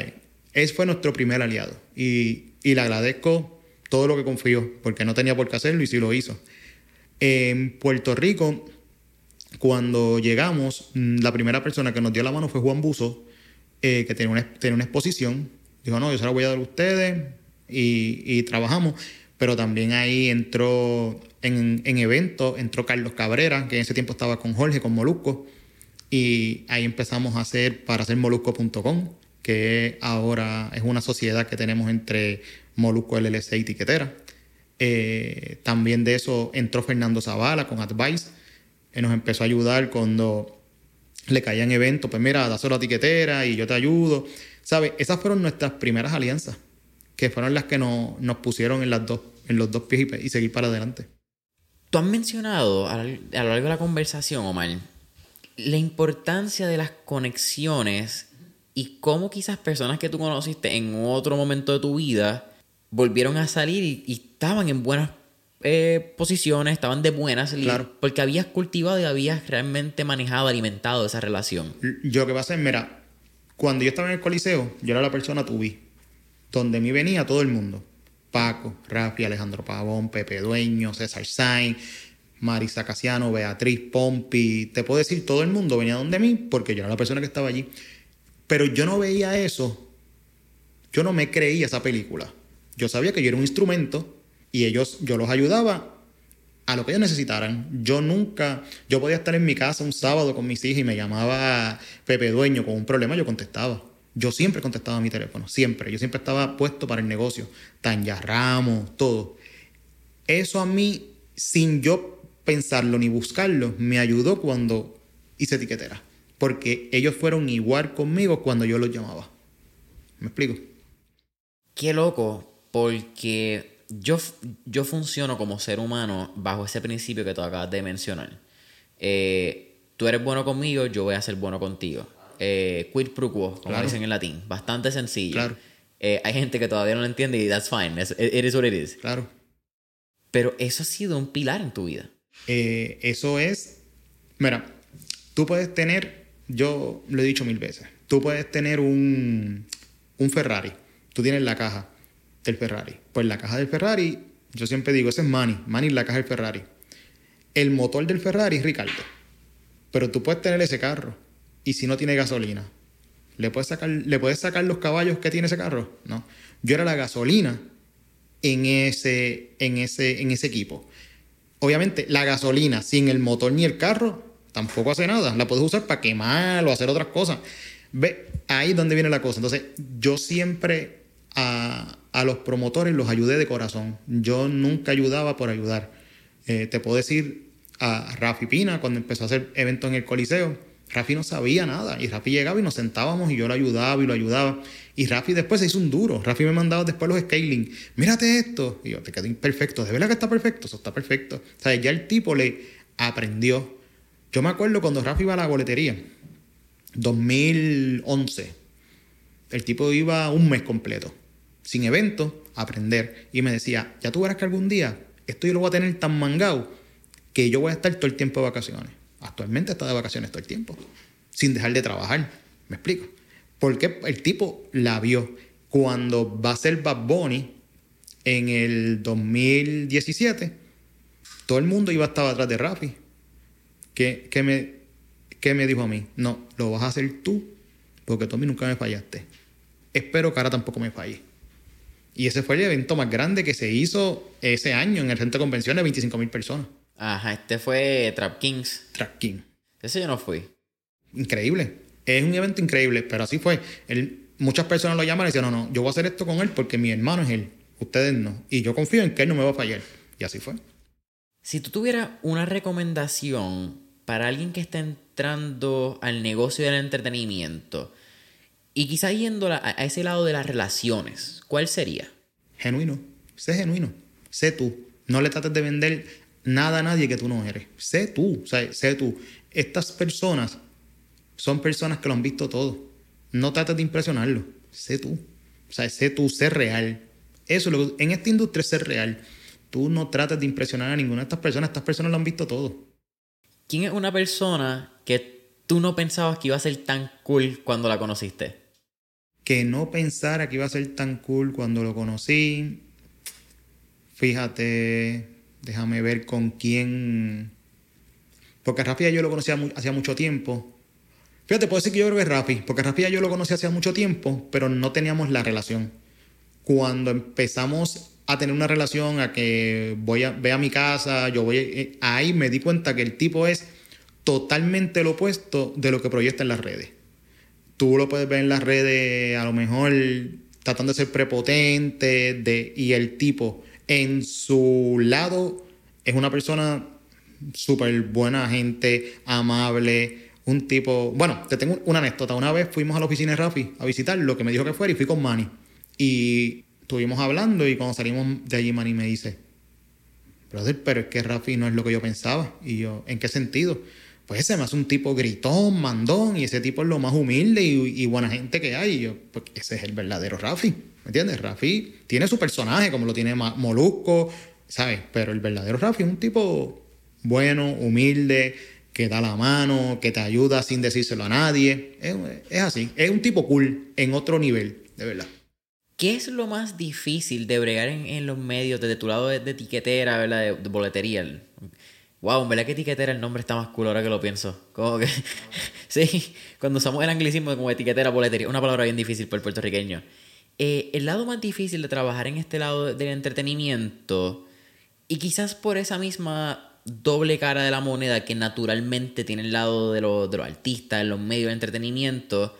Speaker 2: él fue nuestro primer aliado y, y le agradezco todo lo que confió, porque no tenía por qué hacerlo y sí lo hizo. En Puerto Rico, cuando llegamos, mm, la primera persona que nos dio la mano fue Juan Buzo eh, que tenía una, una exposición. Dijo, no, yo se la voy a dar a ustedes y, trabajamos. Pero también ahí entró en, en eventos, entró Carlos Cabrera, que en ese tiempo estaba con Jorge, con Molusco. Y ahí empezamos a hacer para hacer molusco.com, que ahora es una sociedad que tenemos entre Molusco LLC y Tiquetera. Eh, también de eso entró Fernando Zavala con Advice. que nos empezó a ayudar cuando le caían eventos. Pues mira, dáselo a tiquetera y yo te ayudo. ¿Sabes? Esas fueron nuestras primeras alianzas, que fueron las que nos, nos pusieron en, las dos, en los dos pies y, y seguir para adelante.
Speaker 1: Tú has mencionado a, lo largo de la conversación, Omar, la importancia de las conexiones y cómo quizás personas que tú conociste en otro momento de tu vida volvieron a salir y, estaban en buenas eh, posiciones, estaban de buenas,
Speaker 2: claro.
Speaker 1: porque habías cultivado y habías realmente manejado, alimentado esa relación.
Speaker 2: Yo lo que pasa es, mira, cuando yo estaba en el coliseo, yo era la persona tuvi, donde mí venía todo el mundo. Paco, Rafi, Alejandro Pavón, Pepe Dueño, César Sainz, Marisa Casiano, Beatriz Pompi, te puedo decir, todo el mundo venía donde mí porque yo era la persona que estaba allí. Pero yo no veía eso, yo no me creía esa película. Yo sabía que yo era un instrumento y ellos, yo los ayudaba a lo que ellos necesitaran. Yo nunca, yo podía estar en mi casa un sábado con mis hijas y me llamaba Pepe Dueño con un problema, yo contestaba. Yo siempre contestaba a mi teléfono, siempre. Yo siempre estaba puesto para el negocio. Tanya Ramos, todo. Eso a mí, sin yo pensarlo ni buscarlo, me ayudó cuando hice etiquetera. Porque ellos fueron igual conmigo cuando yo los llamaba. ¿Me explico?
Speaker 1: Qué loco, porque yo, yo funciono como ser humano bajo ese principio que tú acabas de mencionar. Eh, tú eres bueno conmigo, yo voy a ser bueno contigo eh, quid pro quo, como dicen en latín. Bastante sencillo.
Speaker 2: Claro.
Speaker 1: Eh, hay gente que todavía no lo entiende y that's fine. it is what it is.
Speaker 2: Claro.
Speaker 1: Pero eso ha sido un pilar en tu vida.
Speaker 2: Eh, eso es. Mira, tú puedes tener. Yo lo he dicho mil veces. Tú puedes tener un, un Ferrari. Tú tienes la caja del Ferrari. Pues la caja del Ferrari, yo siempre digo, ese es Manny. Manny es la caja del Ferrari. El motor del Ferrari es Ricardo. Pero tú puedes tener ese carro y si no tiene gasolina, ¿le puedes sacar, ¿le puedes sacar los caballos que tiene ese carro? No. Yo era la gasolina en ese, en ese, en ese equipo. Obviamente, la gasolina sin el motor ni el carro tampoco hace nada. La puedes usar para quemar o hacer otras cosas. Ve, ahí es donde viene la cosa. Entonces, yo siempre a, a los promotores los ayudé de corazón. Yo nunca ayudaba por ayudar. Eh, te puedo decir a Rafi Pina, cuando empezó a hacer eventos en el Coliseo, Rafi no sabía nada. Y Rafi llegaba y nos sentábamos y yo lo ayudaba y lo ayudaba. Y Rafi después se hizo un duro. Rafi me mandaba después los scaling. Mírate esto. Y yo, te quedé imperfecto. ¿De verdad que está perfecto? Eso está perfecto. O sea, ya el tipo le aprendió. Yo me acuerdo cuando Rafi iba a la boletería, 2011. El tipo iba un mes completo, sin evento, a aprender. Y me decía, ya tú verás que algún día esto yo lo voy a tener tan mangado que yo voy a estar todo el tiempo de vacaciones. Actualmente está de vacaciones todo el tiempo, sin dejar de trabajar. ¿Me explico? Porque el tipo la vio. Cuando va a ser Bad Bunny en el 2017, todo el mundo iba a estar atrás de Rafi. ¿Qué, me, ¿Qué me dijo a mí? No, lo vas a hacer tú, porque tú a nunca me fallaste. Espero que ahora tampoco me falle. Y ese fue el evento más grande que se hizo ese año en el centro de convenciones de 25 mil personas.
Speaker 1: Ajá, este fue Trap Kings.
Speaker 2: Trap King.
Speaker 1: Ese yo no fui.
Speaker 2: Increíble. Es un evento increíble, pero así fue. muchas personas lo llaman y dicen, no, no, yo voy a hacer esto con él porque mi hermano es él. Ustedes no. Y yo confío en que él no me va a fallar. Y así fue.
Speaker 1: Si tú tuvieras una recomendación para alguien que está entrando al negocio del entretenimiento y quizá yendo a ese lado de las relaciones, ¿cuál sería?
Speaker 2: Genuino. Sé genuino. Sé tú. No le trates de vender nada a nadie que tú no eres. Sé tú, o sea, sé tú. Estas personas son personas que lo han visto todo. No trates de impresionarlo. Sé tú. O sea, sé tú, sé real. Eso, lo, en esta industria es ser real. Tú no trates de impresionar a ninguna de estas personas. Estas personas lo han visto todo.
Speaker 1: ¿Quién es una persona que tú no pensabas que iba a ser tan cool cuando la conociste?
Speaker 2: Que no pensara que iba a ser tan cool cuando lo conocí. Fíjate, Déjame ver con quién. Porque Rafi yo lo conocía hacía mucho tiempo. Fíjate, puedo decir que yo creo que Rafi, porque Rafi yo lo conocía hacía mucho tiempo, pero no teníamos la relación. Cuando empezamos a tener una relación, a que voy a, ve a mi casa, yo voy, eh, ahí me di cuenta que el tipo es totalmente lo opuesto de lo que proyecta en las redes. Tú lo puedes ver en las redes, a lo mejor tratando de ser prepotente, de, y el tipo En su lado es una persona súper buena gente, amable, un tipo... Bueno, te tengo una anécdota. Una vez fuimos a la oficina de Rafi a visitar lo que me dijo que fuera y fui con Manny. Y estuvimos hablando y cuando salimos de allí Manny me dice, brother, pero es que Rafi no es lo que yo pensaba. Y yo, ¿en qué sentido? Pues ese me hace un tipo gritón, mandón, y ese tipo es lo más humilde y, buena gente que hay. Y yo, pues ese es el verdadero Rafi. ¿Me entiendes? Rafi tiene su personaje, como lo tiene Molusco, ¿sabes? Pero el verdadero Rafi es un tipo bueno, humilde, que da la mano, que te ayuda sin decírselo a nadie. Es, así. Es un tipo cool en otro nivel, de verdad.
Speaker 1: ¿Qué es lo más difícil de bregar en, los medios desde tu lado de, etiquetera, ¿verdad? De, boletería? Wow, verdad que etiquetera el nombre está más cool ahora que lo pienso. Como que. sí, cuando usamos el anglicismo como etiquetera, boletería, una palabra bien difícil para el puertorriqueño. Eh, el lado más difícil de trabajar en este lado del entretenimiento, y quizás por esa misma doble cara de la moneda que naturalmente tiene el lado de, los artistas, en los medios de entretenimiento,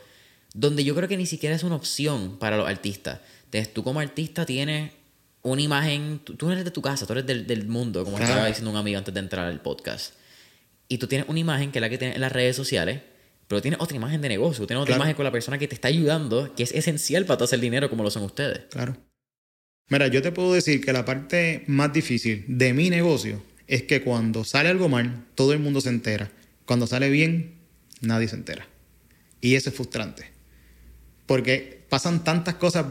Speaker 1: donde yo creo que ni siquiera es una opción para los artistas. Entonces, tú como artista tienes una imagen, tú, eres de tu casa, tú eres del, mundo, como estaba diciendo un amigo antes de entrar al podcast. Y tú tienes una imagen que es la que tienes en las redes sociales, pero tienes otra imagen de negocio, tienes otra imagen con la persona que te está ayudando, que es esencial para tú hacer dinero como lo son ustedes.
Speaker 2: Claro. Mira, yo te puedo decir que la parte más difícil de mi negocio es que cuando sale algo mal, todo el mundo se entera. Cuando sale bien, nadie se entera. Y eso es frustrante. Porque pasan tantas cosas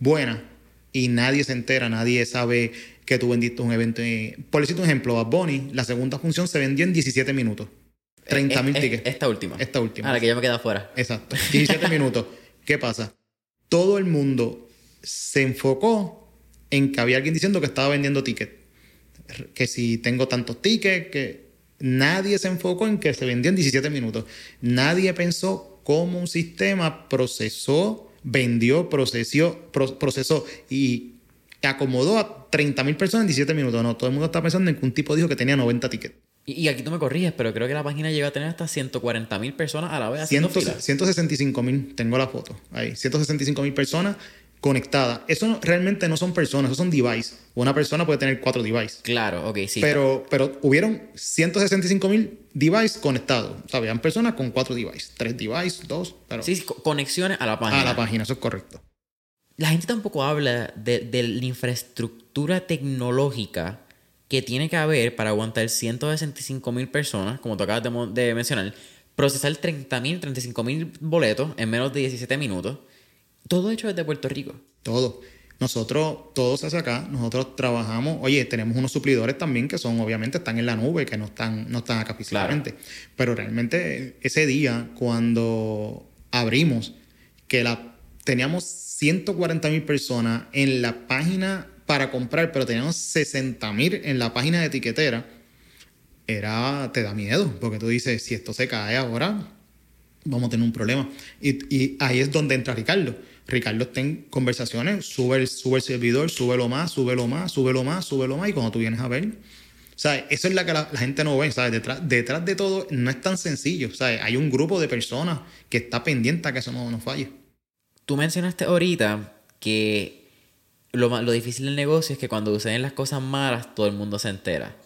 Speaker 2: buenas y nadie se entera, nadie sabe que tú vendiste un evento. Por decirte un ejemplo, a Bonnie, la segunda función se vendió en 17 minutos. 30 mil tickets.
Speaker 1: Esta última.
Speaker 2: Esta última.
Speaker 1: Ah, la que ya me queda afuera.
Speaker 2: Exacto. 17 minutos. ¿Qué pasa? Todo el mundo se enfocó en que había alguien diciendo que estaba vendiendo tickets que si tengo tantos tickets, que nadie se enfocó en que se vendía en 17 minutos. Nadie pensó cómo un sistema procesó, vendió, procesó, procesó y acomodó a 30 mil personas en 17 minutos. No, todo el mundo está pensando en que un tipo dijo que tenía 90 tickets.
Speaker 1: Y, aquí tú me corriges, pero creo que la página llega a tener hasta 140 mil personas a la vez haciendo
Speaker 2: 165 mil, tengo la foto ahí. 165 mil personas conectada. Eso realmente no son personas, eso son devices. Una persona puede tener cuatro devices.
Speaker 1: Claro, ok, sí.
Speaker 2: Pero, pero hubieron 165 mil devices conectados. O sea, habían personas con cuatro devices. Tres devices, dos. Pero...
Speaker 1: Sí, conexiones a la página.
Speaker 2: A la página, eso es correcto.
Speaker 1: La gente tampoco habla de, la infraestructura tecnológica que tiene que haber para aguantar 165 mil personas, como tú acabas de, de mencionar, procesar 30 mil, 35 mil boletos en menos de 17 minutos todo hecho desde Puerto Rico.
Speaker 2: Todo. Nosotros, todos hacia acá, nosotros trabajamos, oye, tenemos unos suplidores también que son, obviamente, están en la nube, que no están, no están acá físicamente. Pero realmente ese día, cuando abrimos, que la, teníamos 140 mil personas en la página para comprar, pero teníamos 60 mil en la página de etiquetera, era, te da miedo, porque tú dices, si esto se cae ahora, vamos a tener un problema. Y, y ahí es donde entra Ricardo Ricardo está en conversaciones, sube el, sube el servidor, súbelo más, súbelo más, súbelo más, súbelo más, y cuando tú vienes a ver, ¿sabes? Eso es la que la, gente no ve, ¿sabes? Detrás, detrás de todo no es tan sencillo, ¿sabes? Hay un grupo de personas que está pendiente a que eso no, no falle.
Speaker 1: Tú mencionaste ahorita que lo, lo difícil del negocio es que cuando suceden las cosas malas, todo el mundo se entera.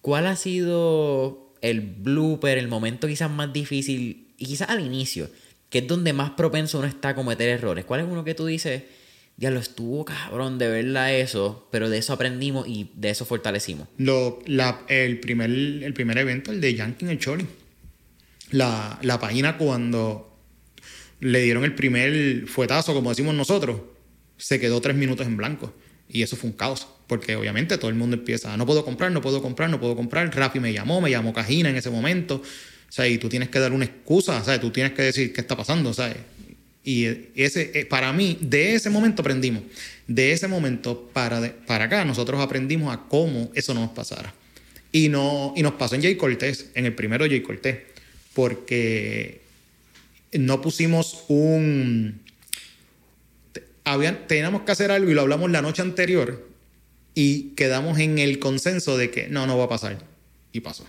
Speaker 1: ¿Cuál ha sido el blooper, el momento quizás más difícil, y quizás al inicio, que es donde más propenso uno está a cometer errores. ¿Cuál es uno que tú dices, ya lo estuvo cabrón de verla eso, pero de eso aprendimos y de eso fortalecimos?
Speaker 2: Lo, la, el, primer, el primer evento, el de Yankee en el Choli. La, la página cuando le dieron el primer fuetazo, como decimos nosotros, se quedó tres minutos en blanco. Y eso fue un caos, porque obviamente todo el mundo empieza, no puedo comprar, no puedo comprar, no puedo comprar. Rafi me llamó, me llamó Cajina en ese momento. O sea, y tú tienes que dar una excusa, ¿sabes? Tú tienes que decir qué está pasando, ¿sabes? Y ese, eh, para mí, de ese momento aprendimos. De ese momento para, para acá, nosotros aprendimos a cómo eso no nos pasara. Y, no, y nos pasó en Jay Cortés, en el primero Jay Cortés, porque no pusimos un... Habían, teníamos que hacer algo y lo hablamos la noche anterior y quedamos en el consenso de que no, no va a pasar. Y pasó.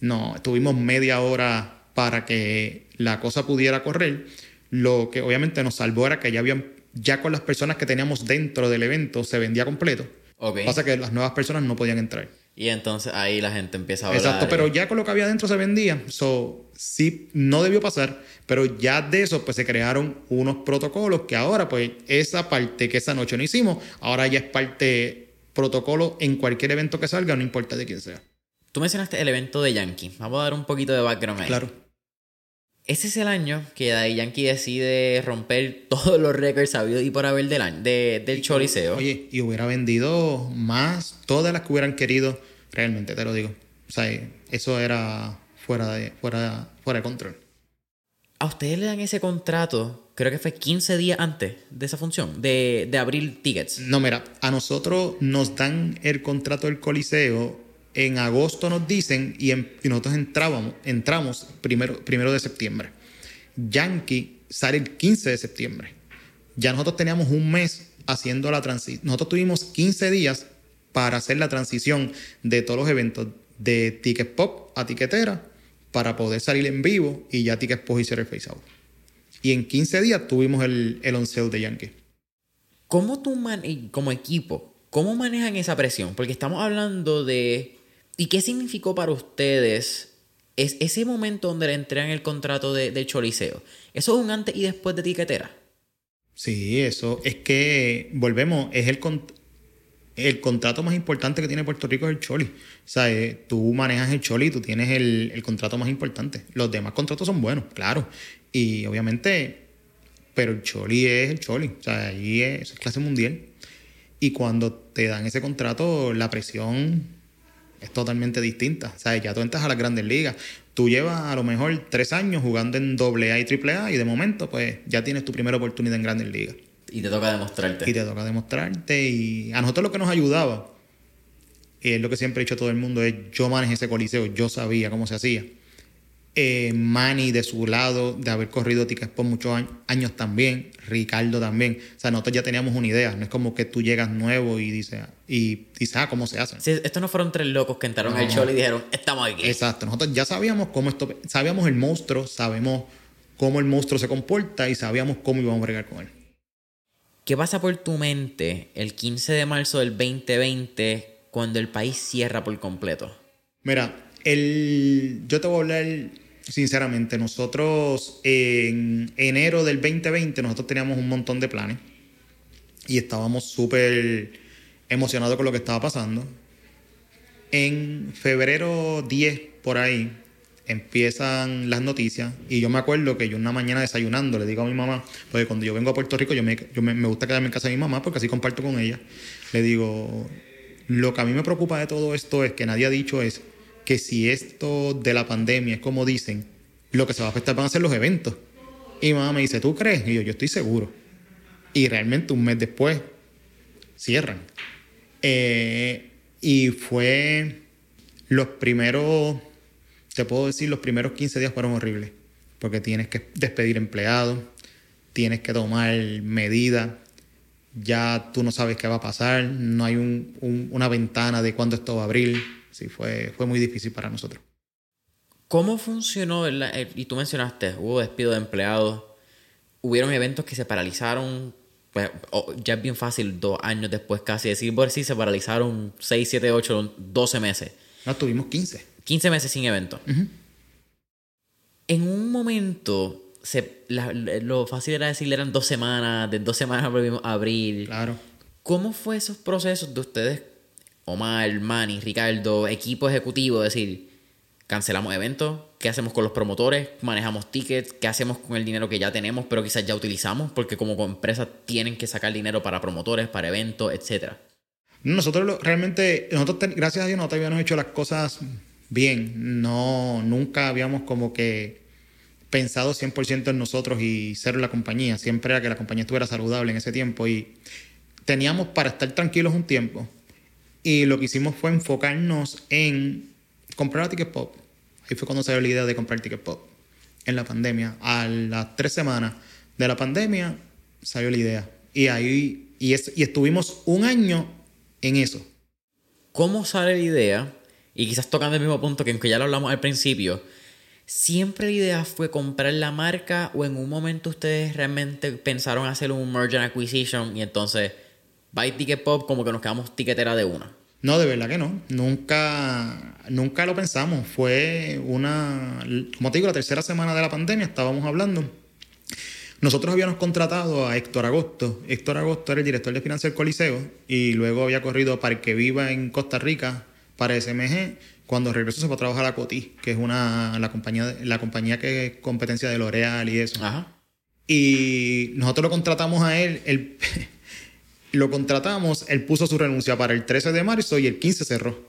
Speaker 2: No, tuvimos media hora para que la cosa pudiera correr. Lo que obviamente nos salvó era que ya habían, ya con las personas que teníamos dentro del evento se vendía completo.
Speaker 1: Ok.
Speaker 2: Pasa que las nuevas personas no podían entrar.
Speaker 1: Y entonces ahí la gente empieza a hablar.
Speaker 2: Exacto, pero ya con lo que había dentro se vendía. So, sí, no debió pasar, pero ya de eso pues se crearon unos protocolos que ahora pues esa parte que esa noche no hicimos, ahora ya es parte protocolo en cualquier evento que salga, no importa de quién sea.
Speaker 1: Tú mencionaste el evento de Yankee. Vamos a dar un poquito de background ahí.
Speaker 2: Claro.
Speaker 1: Ese es el año que Daddy Yankee decide romper todos los récords sabidos y por haber del año, de- del Choliseo.
Speaker 2: Oye, y hubiera vendido más, todas las que hubieran querido, realmente te lo digo. O sea, eso era fuera de, fuera, fuera de control.
Speaker 1: A ustedes le dan ese contrato, creo que fue 15 días antes de esa función, de, de abrir tickets.
Speaker 2: No, mira, a nosotros nos dan el contrato del Coliseo, en agosto nos dicen y, en- nosotros entrábamos, entramos primero, primero de septiembre. Yankee sale el 15 de septiembre. Ya nosotros teníamos un mes haciendo la transición. Nosotros tuvimos 15 días para hacer la transición de todos los eventos de Ticket Pop a Tiquetera para poder salir en vivo y ya Ticket Pop hiciera el face out. Y en 15 días tuvimos el, el on sale de Yankee.
Speaker 1: ¿Cómo tú, como equipo, cómo manejan esa presión? Porque estamos hablando de... ¿Y qué significó para ustedes es ese momento donde le entregan el contrato de, Choliseo? ¿Eso es un antes y después de tiquetera?
Speaker 2: Sí, eso es que volvemos, es el, el contrato más importante que tiene Puerto Rico es el Choli. O sea, eh, tú manejas el Choli, tú tienes el, el contrato más importante. Los demás contratos son buenos, claro. Y obviamente, pero el Choli es el Choli. O sea, ahí es clase mundial. Y cuando te dan ese contrato, la presión es totalmente distinta. O sea, ya tú entras a las grandes ligas. Tú llevas a lo mejor tres años jugando en AA y AAA y de momento, pues ya tienes tu primera oportunidad en grandes ligas.
Speaker 1: Y te toca demostrarte.
Speaker 2: Y te toca demostrarte. Y a nosotros lo que nos ayudaba, y es lo que siempre he dicho a todo el mundo, es yo manejé ese coliseo, yo sabía cómo se hacía. Eh, Manny de su lado, de haber corrido tickets por muchos años, años también, Ricardo también. O sea, nosotros ya teníamos una idea, no es como que tú llegas nuevo y dices, y dices, ah, ¿cómo se hace?
Speaker 1: Sí, estos no fueron tres locos que entraron al Choli y dijeron, estamos aquí.
Speaker 2: Exacto, nosotros ya sabíamos cómo esto, sabíamos el monstruo, sabemos cómo el monstruo se comporta y sabíamos cómo íbamos a bregar con él.
Speaker 1: ¿Qué pasa por tu mente el 15 de marzo del 2020 cuando el país cierra por completo?
Speaker 2: Mira, el, yo te voy a hablar sinceramente. Nosotros en enero del 2020 nosotros teníamos un montón de planes y estábamos súper emocionados con lo que estaba pasando. En febrero 10 por ahí empiezan las noticias y yo me acuerdo que yo una mañana desayunando le digo a mi mamá, porque cuando yo vengo a Puerto Rico yo me, yo me, me gusta quedarme en casa de mi mamá porque así comparto con ella, le digo, lo que a mí me preocupa de todo esto es que nadie ha dicho es que si esto de la pandemia es como dicen, lo que se va a afectar van a ser los eventos. Y mamá me dice, ¿tú crees? Y yo, yo estoy seguro. Y realmente un mes después cierran. Eh, y fue los primeros, te puedo decir, los primeros 15 días fueron horribles. Porque tienes que despedir empleados, tienes que tomar medidas, ya tú no sabes qué va a pasar, no hay un- un- una ventana de cuándo esto va a abrir. Sí, fue, fue muy difícil para nosotros.
Speaker 1: ¿Cómo funcionó? el- y tú mencionaste, hubo despido de empleados, hubieron eventos que se paralizaron, pues ya es bien fácil dos años después casi decir, por sí se paralizaron 6, 7, 8, 12 meses.
Speaker 2: No, tuvimos 15.
Speaker 1: 15 meses sin evento. En un momento, se, la- lo fácil era decirle eran dos semanas, de dos semanas volvimos a abrir.
Speaker 2: Claro.
Speaker 1: ¿Cómo fue esos procesos de ustedes, Omar, Manny, Ricardo, equipo ejecutivo? Decir, cancelamos eventos, ¿qué hacemos con los promotores? ¿Manejamos tickets? ¿Qué hacemos con el dinero que ya tenemos, pero quizás ya utilizamos? Porque como empresas tienen que sacar dinero para promotores, para eventos, etcétera.
Speaker 2: Nosotros realmente, nosotros, gracias a Dios, nosotros habíamos hecho las cosas bien. No, nunca habíamos como que pensado 100% en nosotros y en la compañía. Siempre era que la compañía estuviera saludable en ese tiempo y teníamos para estar tranquilos un tiempo. Y lo que hicimos fue enfocarnos en comprar a Ticket Pop. Ahí fue cuando salió la idea de comprar Ticket Pop. En la pandemia. A las tres semanas de la pandemia salió la idea. Y ahí y, es- y estuvimos un año en eso.
Speaker 1: ¿Cómo sale la idea? Y quizás tocando el mismo punto que ya lo hablamos al principio, ¿siempre la idea fue comprar la marca o en un momento ustedes realmente pensaron hacer un merge and acquisition y entonces by Ticket Pop como que nos quedamos tiquetera de una.
Speaker 2: No, de verdad que no. Nunca, nunca lo pensamos. Fue una, como te digo, la tercera semana de la pandemia estábamos hablando. Nosotros habíamos contratado a Héctor Agosto. Héctor Agosto era el director de finanzas del Coliseo y luego había corrido para que Viva en Costa Rica para SMG. Cuando regresó se fue a trabajar a Coti, que es una, la, compañía, la compañía que es competencia de L'Oreal y eso.
Speaker 1: Ajá.
Speaker 2: Y nosotros lo contratamos a él. él lo contratamos, él puso su renuncia para el 13 de marzo y el 15 cerró.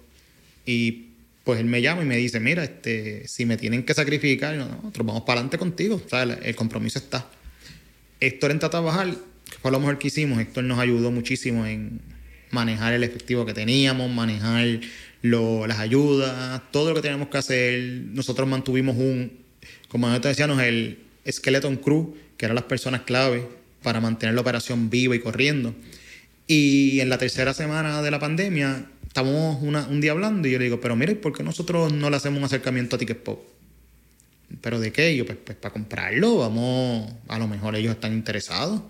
Speaker 2: Y pues él me llama y me dice, mira, este, si me tienen que sacrificar, nosotros vamos para adelante contigo, o el, compromiso está. Héctor entra a trabajar, que fue lo mejor que hicimos, Héctor nos ayudó muchísimo en manejar el efectivo que teníamos, manejar las ayudas, todo lo que teníamos que hacer. Nosotros mantuvimos un, como nosotros decíamos, el Skeleton Crew, que eran las personas clave para mantener la operación viva y corriendo. Y en la tercera semana de la pandemia, estamos un día hablando y yo le digo, pero mire, ¿por qué nosotros no le hacemos un acercamiento a Ticket Pop? ¿Pero de qué? yo, pues, pues, para comprarlo, vamos, a lo mejor ellos están interesados.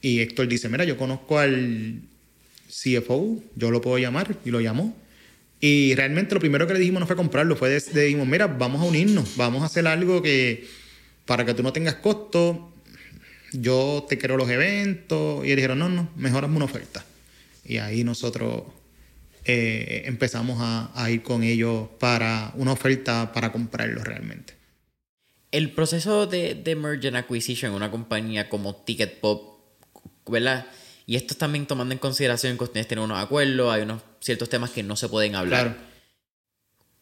Speaker 2: Y Héctor dice, mira, yo conozco al CFO, yo lo puedo llamar, y lo llamó. Y realmente lo primero que le dijimos no fue comprarlo, fue dijimos, mira, vamos a unirnos, vamos a hacer algo que para que tú no tengas costo, yo te quiero los eventos. Y ellos dijeron, no, no, mejorame una oferta. Y ahí nosotros eh, empezamos a, ir con ellos para una oferta para comprarlos realmente.
Speaker 1: El proceso de, de merge and acquisition en una compañía como Ticket Pop, ¿verdad? Y esto también tomando en consideración que ustedes tienen unos acuerdos, hay unos ciertos temas que no se pueden hablar. Claro.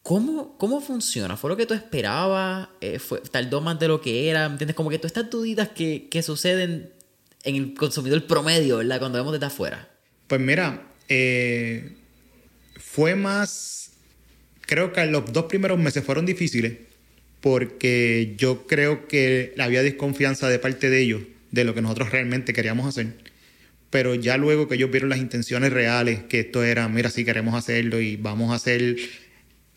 Speaker 1: ¿Cómo, ¿Cómo funciona? ¿Fue lo que tú esperabas? Eh, fue, ¿Tardó más de lo que era? ¿Entiendes? Como que todas estas duditas que, que suceden en el consumidor promedio, ¿verdad? Cuando vemos desde afuera.
Speaker 2: Pues mira, eh, fue más... Creo que los dos primeros meses fueron difíciles porque yo creo que había desconfianza de parte de ellos de lo que nosotros realmente queríamos hacer. Pero ya luego que ellos vieron las intenciones reales, que esto era, mira, sí queremos hacerlo y vamos a hacer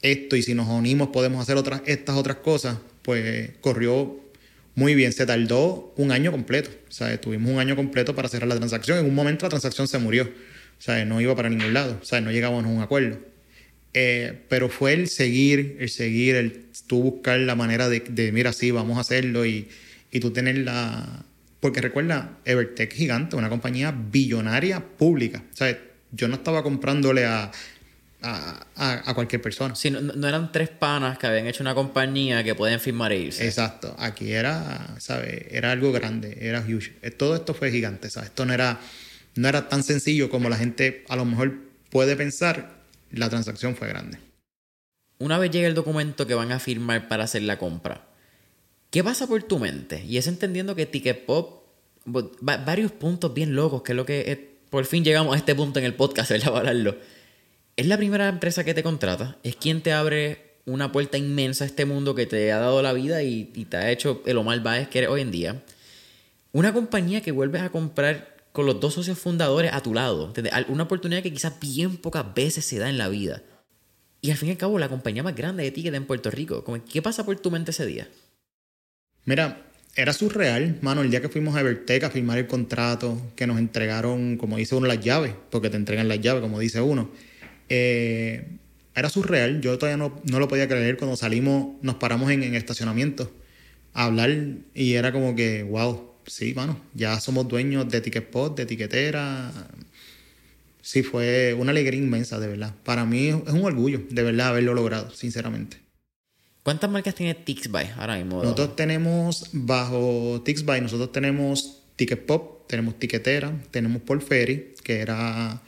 Speaker 2: esto y si nos unimos podemos hacer otras, estas otras cosas, pues corrió muy bien. Se tardó un año completo. O tuvimos un año completo para cerrar la transacción. En un momento la transacción se murió. O no iba para ningún lado. O no llegamos a un acuerdo. Eh, pero fue el seguir, el seguir, el tú buscar la manera de, de mira, sí, vamos a hacerlo y, y tú tener la... Porque recuerda, Evertech gigante, una compañía billonaria pública. O yo no estaba comprándole a, a, cualquier persona.
Speaker 1: Sí, no, eran tres panas que habían hecho una compañía que pueden firmar e irse.
Speaker 2: Exacto. Aquí era, ¿sabes? Era algo grande, era huge. Eh, todo esto fue gigante, ¿sabes? Esto no era, no era tan sencillo como la gente a lo mejor puede pensar. La transacción fue grande.
Speaker 1: Una vez llega el documento que van a firmar para hacer la compra, ¿qué pasa por tu mente? Y es entendiendo que Ticket Pop, varios puntos bien locos, que es lo que por fin llegamos a este punto en el podcast, ¿verdad? hablarlo es la primera empresa que te contrata, es quien te abre una puerta inmensa a este mundo que te ha dado la vida y, te ha hecho el Omar Baez que eres hoy en día. Una compañía que vuelves a comprar con los dos socios fundadores a tu lado. Una oportunidad que quizás bien pocas veces se da en la vida. Y al fin y al cabo, la compañía más grande de ticket en Puerto Rico. ¿Qué pasa por tu mente ese día?
Speaker 2: Mira, era surreal, mano, el día que fuimos a Evertec a firmar el contrato, que nos entregaron, como dice uno, las llaves, porque te entregan las llaves, como dice uno. Eh, era surreal, yo todavía no, no, lo podía creer cuando salimos, nos paramos en, en estacionamiento a hablar y era como que, wow, sí, mano, ya somos dueños de Ticket Spot, de etiquetera. Sí, fue una alegría inmensa, de verdad. Para mí es un orgullo, de verdad, haberlo logrado, sinceramente.
Speaker 1: ¿Cuántas marcas tiene Tixby ahora mismo?
Speaker 2: Nosotros tenemos, bajo Tixby, nosotros tenemos Ticket Pop, tenemos Tiquetera, tenemos Paul Ferry, que era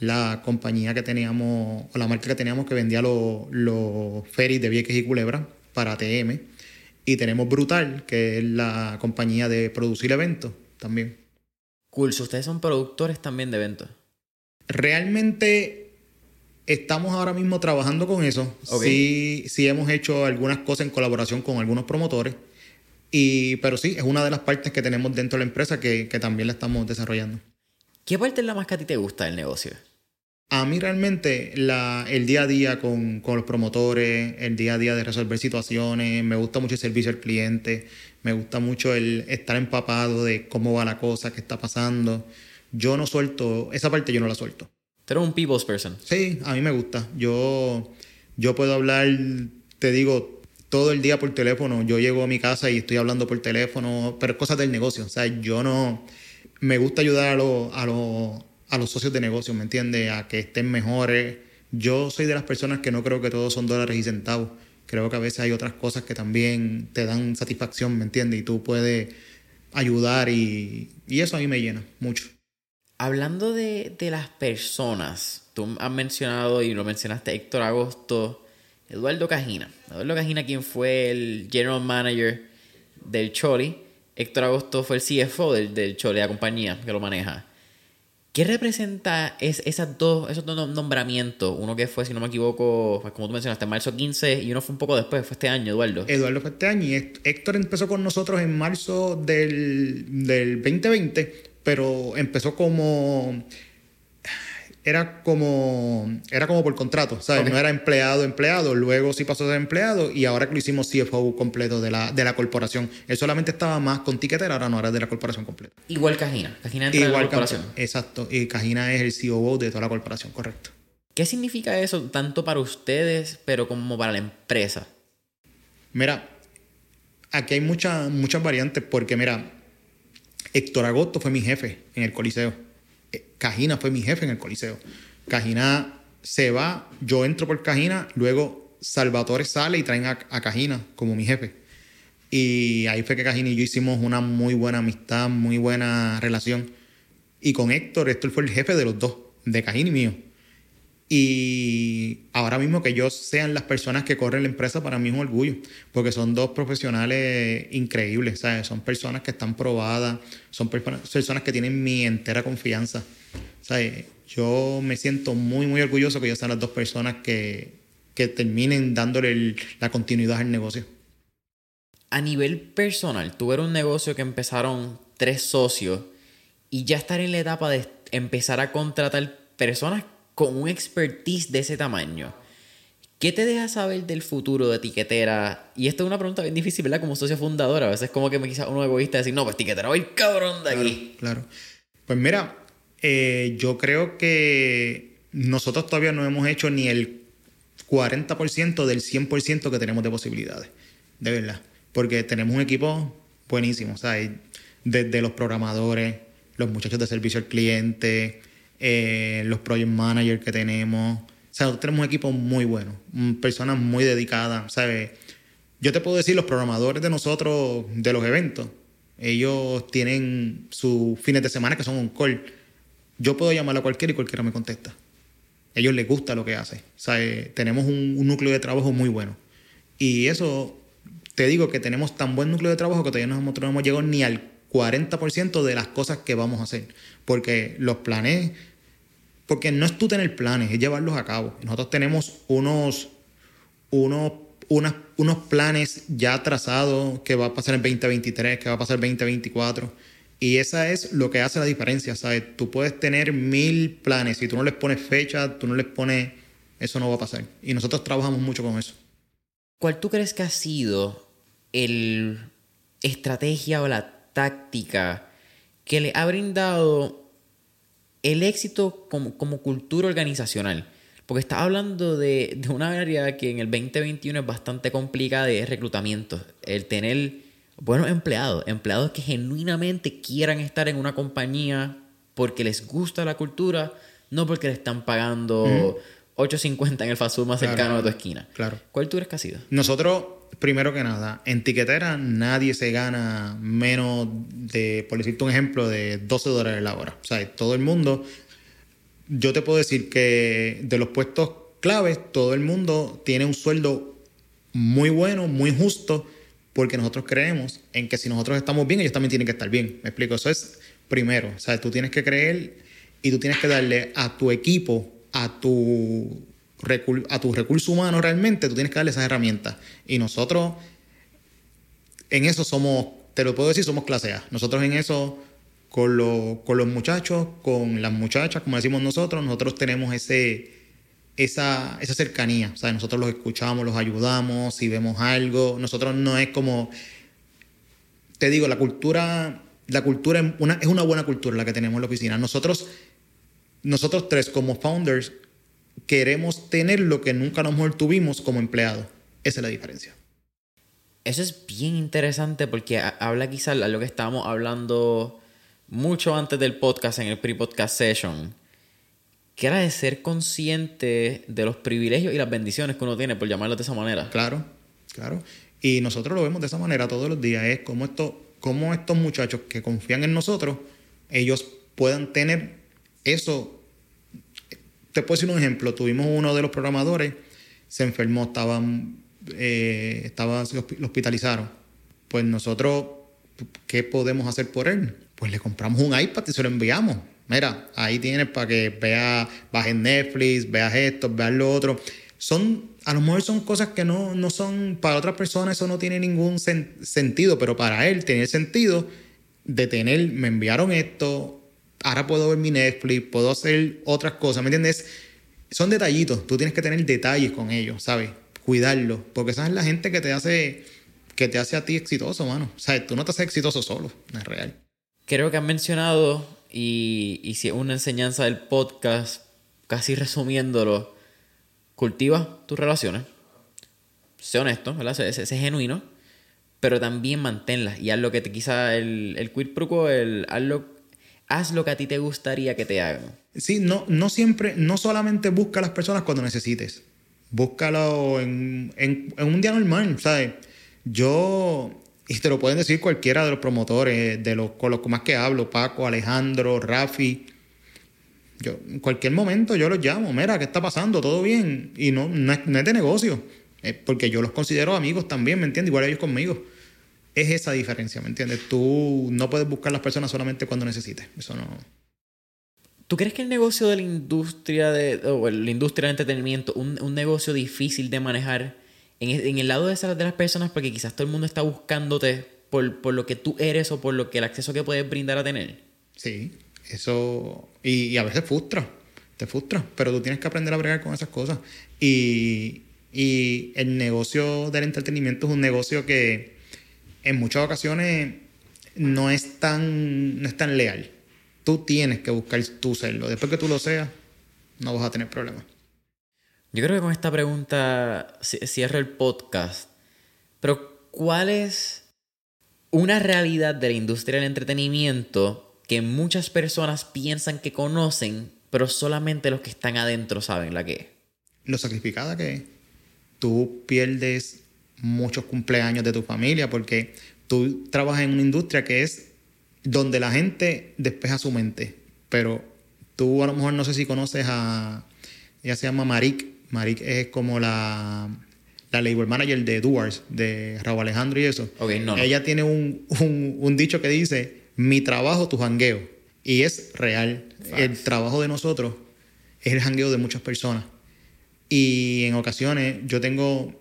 Speaker 2: la compañía que teníamos, o la marca que teníamos que vendía los, los ferries de Vieques y Culebra para ATM. Y tenemos Brutal, que es la compañía de producir eventos también.
Speaker 1: Cool, ustedes son productores también de eventos.
Speaker 2: Realmente estamos ahora mismo trabajando con eso. Sí, sí hemos hecho algunas cosas en colaboración con algunos promotores. Y, pero sí, es una de las partes que tenemos dentro de la empresa que, que también la estamos desarrollando.
Speaker 1: ¿Qué parte es la más que a ti te gusta del negocio?
Speaker 2: A mí realmente la, el día a día con, con, los promotores, el día a día de resolver situaciones, me gusta mucho el servicio al cliente, me gusta mucho el estar empapado de cómo va la cosa, qué está pasando. yo no suelto, esa parte yo no la suelto.
Speaker 1: Tú eres un people's person.
Speaker 2: Sí, a mí me gusta. Yo, yo puedo hablar, te digo, todo el día por teléfono. Yo llego a mi casa y estoy hablando por teléfono, pero cosas del negocio. O sea, yo no, me gusta ayudar a, los a, a los socios de negocio, ¿me entiendes? A que estén mejores. Yo soy de las personas que no creo que todos son dólares y centavos. Creo que a veces hay otras cosas que también te dan satisfacción, ¿me entiendes? Y tú puedes ayudar y, y eso a mí me llena mucho.
Speaker 1: Hablando de, de, las personas, tú has mencionado y lo mencionaste Héctor Agosto, Eduardo Cajina. Eduardo Cajina, quien fue el general manager del Choli. Héctor Agosto fue el CFO del, del Choli, la compañía que lo maneja. ¿Qué representa es, esas dos, esos dos nombramientos? Uno que fue, si no me equivoco, como tú mencionaste, en marzo 15 y uno fue un poco después, fue este año, Eduardo.
Speaker 2: Eduardo fue este año y Héctor empezó con nosotros en marzo del, del 2020, pero empezó como era como era como por contrato, ¿sabes? No era empleado, empleado, luego sí pasó a ser empleado y ahora que lo hicimos CFO completo de la, de la corporación. Él solamente estaba más con tiquetera, ahora no era de la corporación completa.
Speaker 1: Igual Cajina, Cajina entra Igual la corporación.
Speaker 2: exacto, y Cajina es el COO de toda la corporación, correcto.
Speaker 1: ¿Qué significa eso tanto para ustedes, pero como para la empresa?
Speaker 2: Mira, aquí hay muchas muchas variantes porque mira, Héctor Agosto fue mi jefe en el Coliseo Cajina fue mi jefe en el Coliseo. Cajina se va, yo entro por Cajina, luego Salvatore sale y traen a, Cajina como mi jefe. Y ahí fue que Cajina y yo hicimos una muy buena amistad, muy buena relación. Y con Héctor, Héctor fue el jefe de los dos, de Cajina y mío. Y ahora mismo que ellos sean las personas que corren la empresa, para mí es un orgullo, porque son dos profesionales increíbles, ¿sabes? Son personas que están probadas, son personas que tienen mi entera confianza. ¿sabes? Yo me siento muy, muy orgulloso que ellos sean las dos personas que, que terminen dándole la continuidad al negocio.
Speaker 1: A nivel personal, tuve un negocio que empezaron tres socios y ya estar en la etapa de empezar a contratar personas con un expertise de ese tamaño. ¿Qué te deja saber del futuro de etiquetera? Y esto es una pregunta bien difícil, ¿verdad? Como socio fundador, a veces como que me quizás uno egoísta decir, no, pues etiquetera voy cabrón de aquí.
Speaker 2: Claro. Pues mira, eh, yo creo que nosotros todavía no hemos hecho ni el 40% del 100% que tenemos de posibilidades, de verdad. Porque tenemos un equipo buenísimo, ¿sabes? Desde los programadores, los muchachos de servicio al cliente, eh, los project managers que tenemos. O sea, tenemos un equipo muy bueno, personas muy dedicadas, ¿sabes? Yo te puedo decir, los programadores de nosotros, de los eventos, ellos tienen sus fines de semana que son un call yo puedo llamar a cualquiera y cualquiera me contesta. A ellos les gusta lo que hace. O sea, eh, tenemos un, núcleo de trabajo muy bueno. Y eso, te digo que tenemos tan buen núcleo de trabajo que todavía no hemos llegado ni al 40% de las cosas que vamos a hacer. Porque los planes, porque no es tú tener planes, es llevarlos a cabo. Nosotros tenemos unos, unos, unos planes ya trazados que va a pasar en 2023, que va a pasar en 2024 y esa es lo que hace la diferencia, ¿sabes? Tú puedes tener mil planes, si tú no les pones fecha, tú no les pones, eso no va a pasar. Y nosotros trabajamos mucho con eso.
Speaker 1: ¿Cuál tú crees que ha sido el estrategia o la táctica que le ha brindado el éxito como, como cultura organizacional? Porque está hablando de, de, una área que en el 2021 es bastante complicada de reclutamiento. El tener buenos empleados, empleados que genuinamente quieran estar en una compañía porque les gusta la cultura, no porque le están pagando 8.50 en el fast food más cercano de tu esquina.
Speaker 2: Claro.
Speaker 1: ¿Cuál tú eres que ha sido?
Speaker 2: Nosotros, primero que nada, en tiquetera nadie se gana menos de, por decirte un ejemplo, de 12 dólares la hora. O sea, todo el mundo, yo te puedo decir que de los puestos claves, todo el mundo tiene un sueldo muy bueno, muy justo porque nosotros creemos en que si nosotros estamos bien, ellos también tienen que estar bien. Me explico, eso es primero. O sea, tú tienes que creer y tú tienes que darle a tu equipo, a tu, a tu recurso humano realmente, tú tienes que darle esas herramientas. Y nosotros en eso somos, te lo puedo decir, somos clase. Nosotros en eso, con, con los muchachos, con las muchachas, como decimos nosotros, nosotros tenemos ese esa, esa cercanía. O sea, nosotros los escuchamos, los ayudamos, si vemos algo. Nosotros no es como. Te digo, la cultura la cultura es una, es una buena cultura la que tenemos en la oficina. Nosotros, nosotros tres como founders queremos tener lo que nunca a lo mejor tuvimos como empleados. Esa es la diferencia.
Speaker 1: Eso es bien interesante porque habla quizás de lo que estábamos hablando mucho antes del podcast, en el pre-podcast session, que era de ser consciente de los privilegios y las bendiciones que uno tiene, por llamarlo de esa manera.
Speaker 2: Claro, claro. Y nosotros lo vemos de esa manera todos los días. Es como, esto, como estos muchachos que confían en nosotros, ellos puedan tener eso. Te puedo decir un ejemplo. Tuvimos uno de los programadores, se enfermó, estaban, eh, estaba, lo hospitalizaron. Pues nosotros, ¿qué podemos hacer por él? Pues le compramos un iPad y se lo enviamos Mira, ahí tienes para que veas, bajes Netflix, veas esto, veas lo otro. Son, a lo mejor son cosas que no, no son, para otras personas eso no tiene ningún sentido, pero para él tiene sentido de tener, me enviaron esto, ahora puedo ver mi Netflix, puedo hacer otras cosas, ¿me entiendes? Son detallitos, tú tienes que tener detalles con ellos, ¿sabes? Cuidarlos, porque esa es la gente que te hace, que te hace a ti exitoso, mano. O sea, tú no te haces exitoso solo, no es real.
Speaker 1: Creo que han mencionado y, y si es una enseñanza del podcast, casi resumiéndolo, cultiva tus relaciones. Sé honesto, ¿verdad? Sé, genuino, pero también manténlas y haz lo que te quizá el, el quid pro quo, el haz lo, haz lo que a ti te gustaría que te hagan.
Speaker 2: Sí, no, no siempre, no solamente busca a las personas cuando necesites. Búscalo en, un día normal, ¿sabes? Yo y te lo pueden decir cualquiera de los promotores, de los con los más que hablo, Paco, Alejandro, Rafi. Yo, en cualquier momento yo los llamo, mira, ¿qué está pasando? ¿Todo bien? Y no, no, es, de negocio, porque yo los considero amigos también, ¿me entiendes? Igual ellos conmigo. Es esa diferencia, ¿me entiendes? Tú no puedes buscar a las personas solamente cuando necesites. Eso no.
Speaker 1: ¿Tú crees que el negocio de la industria de, o la industria del entretenimiento, un, un negocio difícil de manejar, en, el lado de, esas, de las personas, porque quizás todo el mundo está buscándote por, por, lo que tú eres o por lo que el acceso que puedes brindar a tener.
Speaker 2: Sí, eso. Y, a veces frustra, te frustra, pero tú tienes que aprender a bregar con esas cosas. Y, y el negocio del entretenimiento es un negocio que en muchas ocasiones no es tan, no es tan leal. Tú tienes que buscar tu serlo. Después que tú lo seas, no vas a tener problemas.
Speaker 1: Yo creo que con esta pregunta cierro el podcast. Pero, ¿cuál es una realidad de la industria del entretenimiento que muchas personas piensan que conocen, pero solamente los que están adentro saben la que es?
Speaker 2: Lo sacrificada que es. Tú pierdes muchos cumpleaños de tu familia porque tú trabajas en una industria que es donde la gente despeja su mente. Pero tú a lo mejor no sé si conoces a... Ella se llama Marik Marik es como la, la label manager de Duars, de Raúl Alejandro y eso. Ella tiene un, dicho que dice, mi trabajo, tu jangueo. Y es real. El trabajo de nosotros es el jangueo de muchas personas. Y en ocasiones yo tengo,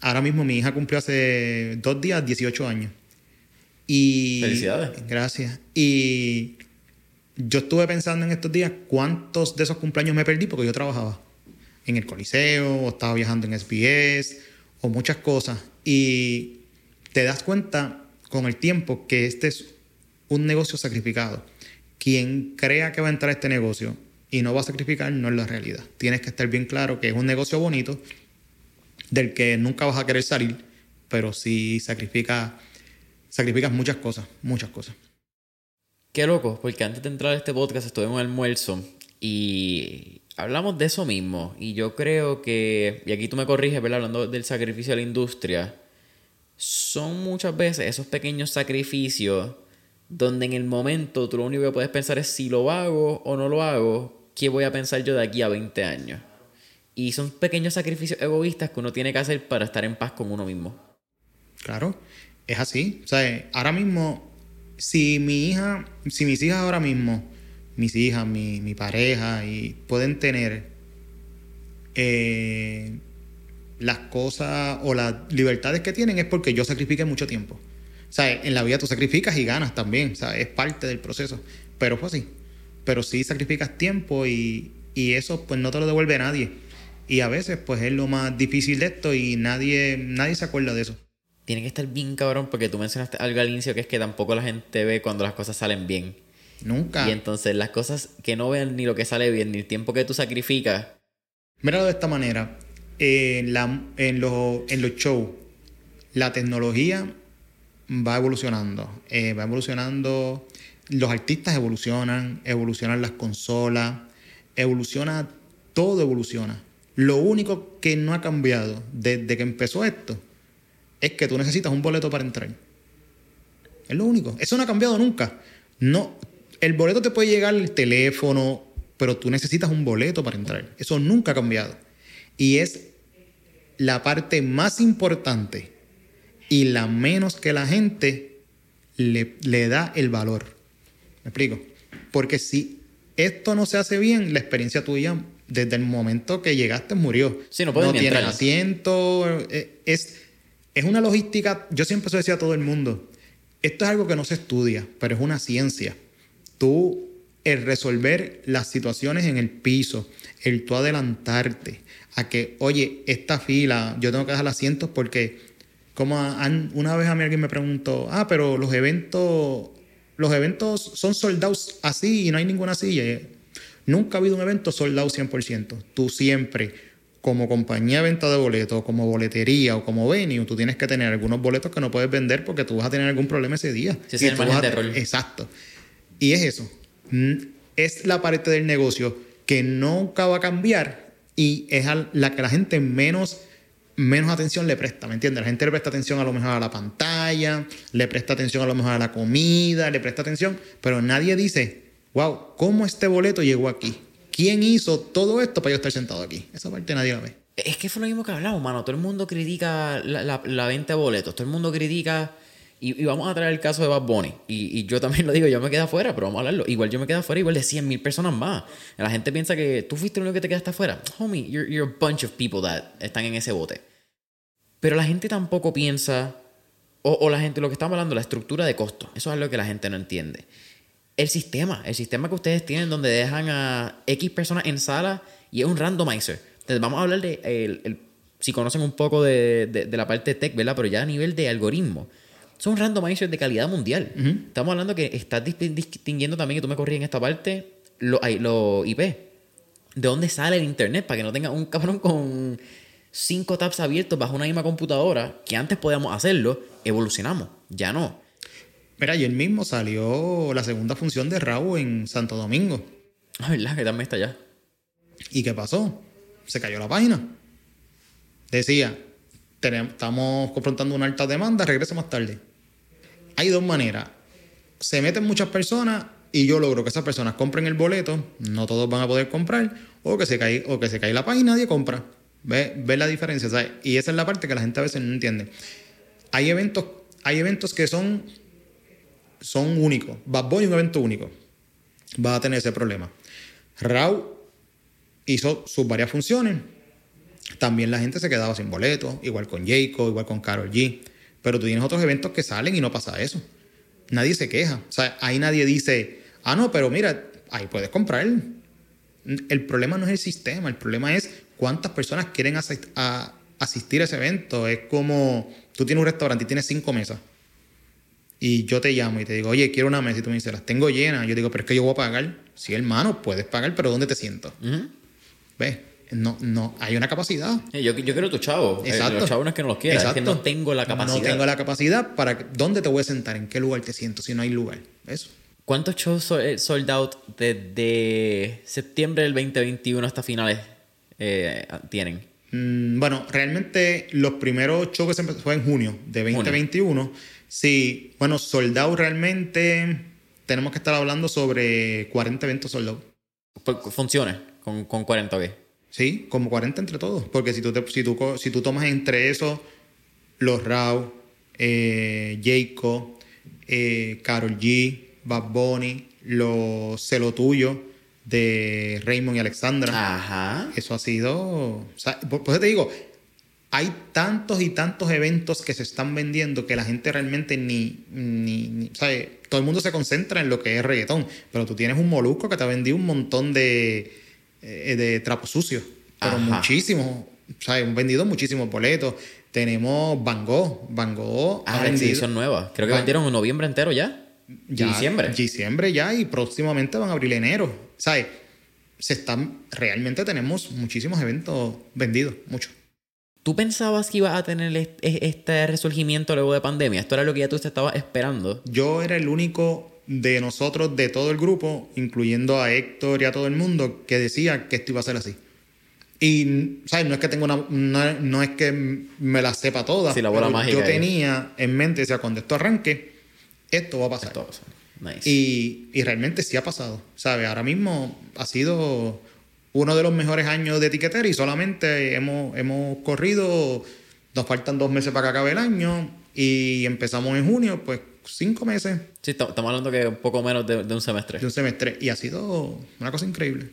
Speaker 2: ahora mismo mi hija cumplió hace dos días 18 años. Y,
Speaker 1: Felicidades.
Speaker 2: Gracias. Y yo estuve pensando en estos días cuántos de esos cumpleaños me perdí porque yo trabajaba en el Coliseo, o estaba viajando en SBS, o muchas cosas. Y te das cuenta con el tiempo que este es un negocio sacrificado. Quien crea que va a entrar a este negocio y no va a sacrificar no es la realidad. Tienes que estar bien claro que es un negocio bonito del que nunca vas a querer salir, pero sí sacrifica, sacrificas muchas cosas, muchas cosas.
Speaker 1: Qué loco, porque antes de entrar a este podcast estuve en un almuerzo y hablamos de eso mismo. Y yo creo que, y aquí tú me corriges, ¿verdad? Hablando del sacrificio de la industria, son muchas veces esos pequeños sacrificios donde en el momento tú lo único que puedes pensar es si lo hago o no lo hago, ¿qué voy a pensar yo de aquí a 20 años? Y son pequeños sacrificios egoístas que uno tiene que hacer para estar en paz con uno mismo.
Speaker 2: Claro, es así. O sea, ahora mismo, si mi hija, si mis hijas ahora mismo mis hijas, mi, mi pareja, y pueden tener eh, las cosas o las libertades que tienen es porque yo sacrifiqué mucho tiempo. O sea, en la vida tú sacrificas y ganas también, o sea, es parte del proceso. Pero fue así. Pero sí sacrificas tiempo y, y eso pues no te lo devuelve nadie. Y a veces pues es lo más difícil de esto y nadie, nadie se acuerda de eso.
Speaker 1: tiene que estar bien cabrón porque tú mencionaste algo al inicio que es que tampoco la gente ve cuando las cosas salen bien.
Speaker 2: Nunca.
Speaker 1: Y entonces las cosas que no ven ni lo que sale bien, ni el tiempo que tú sacrificas.
Speaker 2: Míralo de esta manera. En, la, en, los, en los shows, la tecnología va evolucionando. Eh, va evolucionando. Los artistas evolucionan, evolucionan las consolas, evoluciona, todo evoluciona. Lo único que no ha cambiado desde que empezó esto es que tú necesitas un boleto para entrar. Es lo único. Eso no ha cambiado nunca. No, el boleto te puede llegar el teléfono, pero tú necesitas un boleto para entrar. Eso nunca ha cambiado. Y es la parte más importante y la menos que la gente le, le da el valor. ¿Me explico? Porque si esto no se hace bien, la experiencia tuya desde el momento que llegaste murió.
Speaker 1: Sí, no
Speaker 2: no tienes asiento. eh, Es, es una logística. Yo siempre se decía a todo el mundo. Esto es algo que no se estudia, pero es una ciencia. Tú, el resolver las situaciones en el piso, el tú adelantarte a que, oye, esta fila, yo tengo que dejar asientos porque, como una vez a mí alguien me preguntó, ah, pero los eventos, los eventos son soldados así y no hay ninguna silla. Nunca ha habido un evento soldado 100%. Tú siempre, como compañía de venta de boletos, como boletería o como venue, tú tienes que tener algunos boletos que no puedes vender porque tú vas a tener algún problema ese día.
Speaker 1: Sí, es el margen
Speaker 2: a-
Speaker 1: de error.
Speaker 2: Exacto. Y es eso. Es la parte del negocio que nunca va a cambiar y es la que la gente menos, menos atención le presta, ¿me entiendes? La gente le presta atención a lo mejor a la pantalla, le presta atención a lo mejor a la comida, le presta atención, pero nadie dice, wow, ¿cómo este boleto llegó aquí? ¿Quién hizo todo esto para yo estar sentado aquí? Esa parte nadie la ve.
Speaker 1: Es que fue lo mismo que hablamos, mano. Todo el mundo critica la, venta de boletos. Todo el mundo critica. Y, vamos a traer el caso de Bad Bunny. Y, yo también lo digo, yo me quedé afuera, pero vamos a hablarlo. Igual yo me quedé afuera, igual de 100 mil personas más. La gente piensa que tú fuiste el único que te quedaste afuera. Homie, you're, you're a bunch of people that están en ese bote. Pero la gente tampoco piensa. O, o la gente, lo que estamos hablando, la estructura de costo. Eso es algo que la gente no entiende. El sistema, el sistema que ustedes tienen donde dejan a X personas en sala y es un randomizer. Entonces vamos a hablar de, el- el- si conocen un poco de, de- de la parte tech, ¿verdad? Pero ya a nivel de algoritmo. Son randomizers de calidad mundial. Estamos hablando que estás dis- distinguiendo también, que tú me corrías en esta parte, los lo IP. ¿De dónde sale el internet? Para que no tenga un cabrón con cinco tabs abiertos bajo una misma computadora, que antes podíamos hacerlo, evolucionamos. Ya no.
Speaker 2: Mira, ayer mismo salió la segunda función de Raúl en Santo Domingo.
Speaker 1: Ah, ¿verdad? Que también está allá.
Speaker 2: ¿Y qué pasó? Se cayó la página. Decía, "Tenem- estamos confrontando una alta demanda, regrese más tarde. Hay dos maneras. Se meten muchas personas y yo logro que esas personas compren el boleto, no todos van a poder comprar, o que se cae, o que se cae la página y nadie compra. ¿Ve, ve la diferencia? ¿sabes? Y esa es la parte que la gente a veces no entiende. Hay eventos, hay eventos que son, son únicos. Bad Bunny un evento único. Va a tener ese problema. Raw hizo sus varias funciones. También la gente se quedaba sin boletos, igual con Jacob, igual con Carol G. Pero tú tienes otros eventos que salen y no pasa eso. Nadie se queja. O sea, ahí nadie dice, ah, no, pero mira, ahí puedes comprar. El problema no es el sistema, el problema es cuántas personas quieren asistir a ese evento. Es como tú tienes un restaurante y tienes cinco mesas. Y yo te llamo y te digo, oye, quiero una mesa. Y tú me dices, las tengo llenas. Yo digo, pero es que yo voy a pagar. Sí, hermano, puedes pagar, pero ¿dónde te siento?
Speaker 1: Ujú.
Speaker 2: ¿Ves? No, no, hay una capacidad.
Speaker 1: Eh, Yo, yo quiero tu chavo. Eh,
Speaker 2: Exacto.
Speaker 1: los chavos no es que no los quiera, es que no tengo la capacidad.
Speaker 2: No tengo la capacidad para... ¿Dónde te voy a sentar? ¿En qué lugar te siento? Si no hay lugar. Eso.
Speaker 1: ¿Cuántos shows eh, sold out desde septiembre del 2021 hasta finales eh, tienen?
Speaker 2: Mm, bueno, realmente los primeros shows que se empezó fue en junio de 2021. Sí, bueno, soldado realmente tenemos que estar hablando sobre 40 eventos soldados.
Speaker 1: Por- Funciones con, con 40 o qué.
Speaker 2: Sí, como 40 entre todos. Porque si tú, te- si tú, si tú tomas entre esos los Raw, eh, Jacob, eh, Carol G, Bad Bunny, los Celo Tuyo de Raymond y Alexandra.
Speaker 1: Ajá.
Speaker 2: Eso ha sido. O sea, por, por eso te digo, hay tantos y tantos eventos que se están vendiendo que la gente realmente ni. ni, ni- ¿sabe? Todo el mundo se concentra en lo que es reggaetón, pero tú tienes un molusco que te ha vendido un montón de, eh, de trapos sucios, pero
Speaker 1: Ajá.
Speaker 2: muchísimos. sea, hemos vendido muchísimos boletos. Tenemos Van Gogh. Van Gogh
Speaker 1: Ah,
Speaker 2: ha vendido-
Speaker 1: exhibición nueva. Creo que
Speaker 2: Van-
Speaker 1: vendieron en noviembre entero ya.
Speaker 2: ya,
Speaker 1: Diciembre.
Speaker 2: Diciembre ya y próximamente van a abrir enero. ¿Sabes? Se están, realmente tenemos muchísimos eventos vendidos, muchos.
Speaker 1: ¿Tú pensabas que ibas a tener est- este resurgimiento luego de pandemia? ¿Esto era lo que ya tú te estabas esperando?
Speaker 2: Yo era el único de nosotros, de todo el grupo, incluyendo a Héctor y a todo el mundo, que decía que esto iba a ser así. Y, ¿sabes? No es que tengo una. No, no es que me la sepa toda.
Speaker 1: Sí, la bola mágica
Speaker 2: Yo tenía en mente, o sea, cuando esto arranque, esto va a pasar.
Speaker 1: Todo eso. Nice.
Speaker 2: Y, y realmente sí ha pasado. ¿Sabes? Ahora mismo ha sido uno de los mejores años de etiquetera y solamente hemos, hemos corrido. Nos faltan dos meses para que acabe el año y empezamos en junio, pues cinco meses
Speaker 1: Sí, estamos hablando que un poco menos de, de un semestre.
Speaker 2: de un semestre y ha sido una cosa increíble.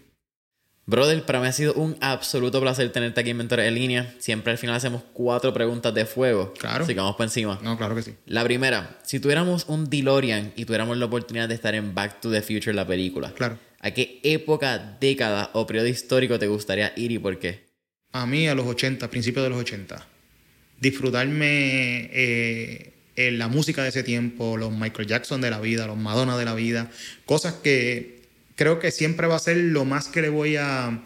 Speaker 1: Brother, para mí ha sido un absoluto placer tenerte aquí en Mentores en Línea. Siempre al final hacemos cuatro preguntas de fuego.
Speaker 2: Claro.
Speaker 1: Así que vamos por encima.
Speaker 2: No, claro que sí.
Speaker 1: La primera, si tuviéramos un DeLorean y tuviéramos la oportunidad de estar en Back to the Future, la película,
Speaker 2: Claro.
Speaker 1: ¿A qué época, década o periodo histórico te gustaría ir y por qué?
Speaker 2: A mí a los 80, principios de los 80, disfrutarme eh, en la música de ese tiempo, los Michael Jackson de la vida, los Madonna de la vida, cosas que creo que siempre va a ser lo más que le voy a,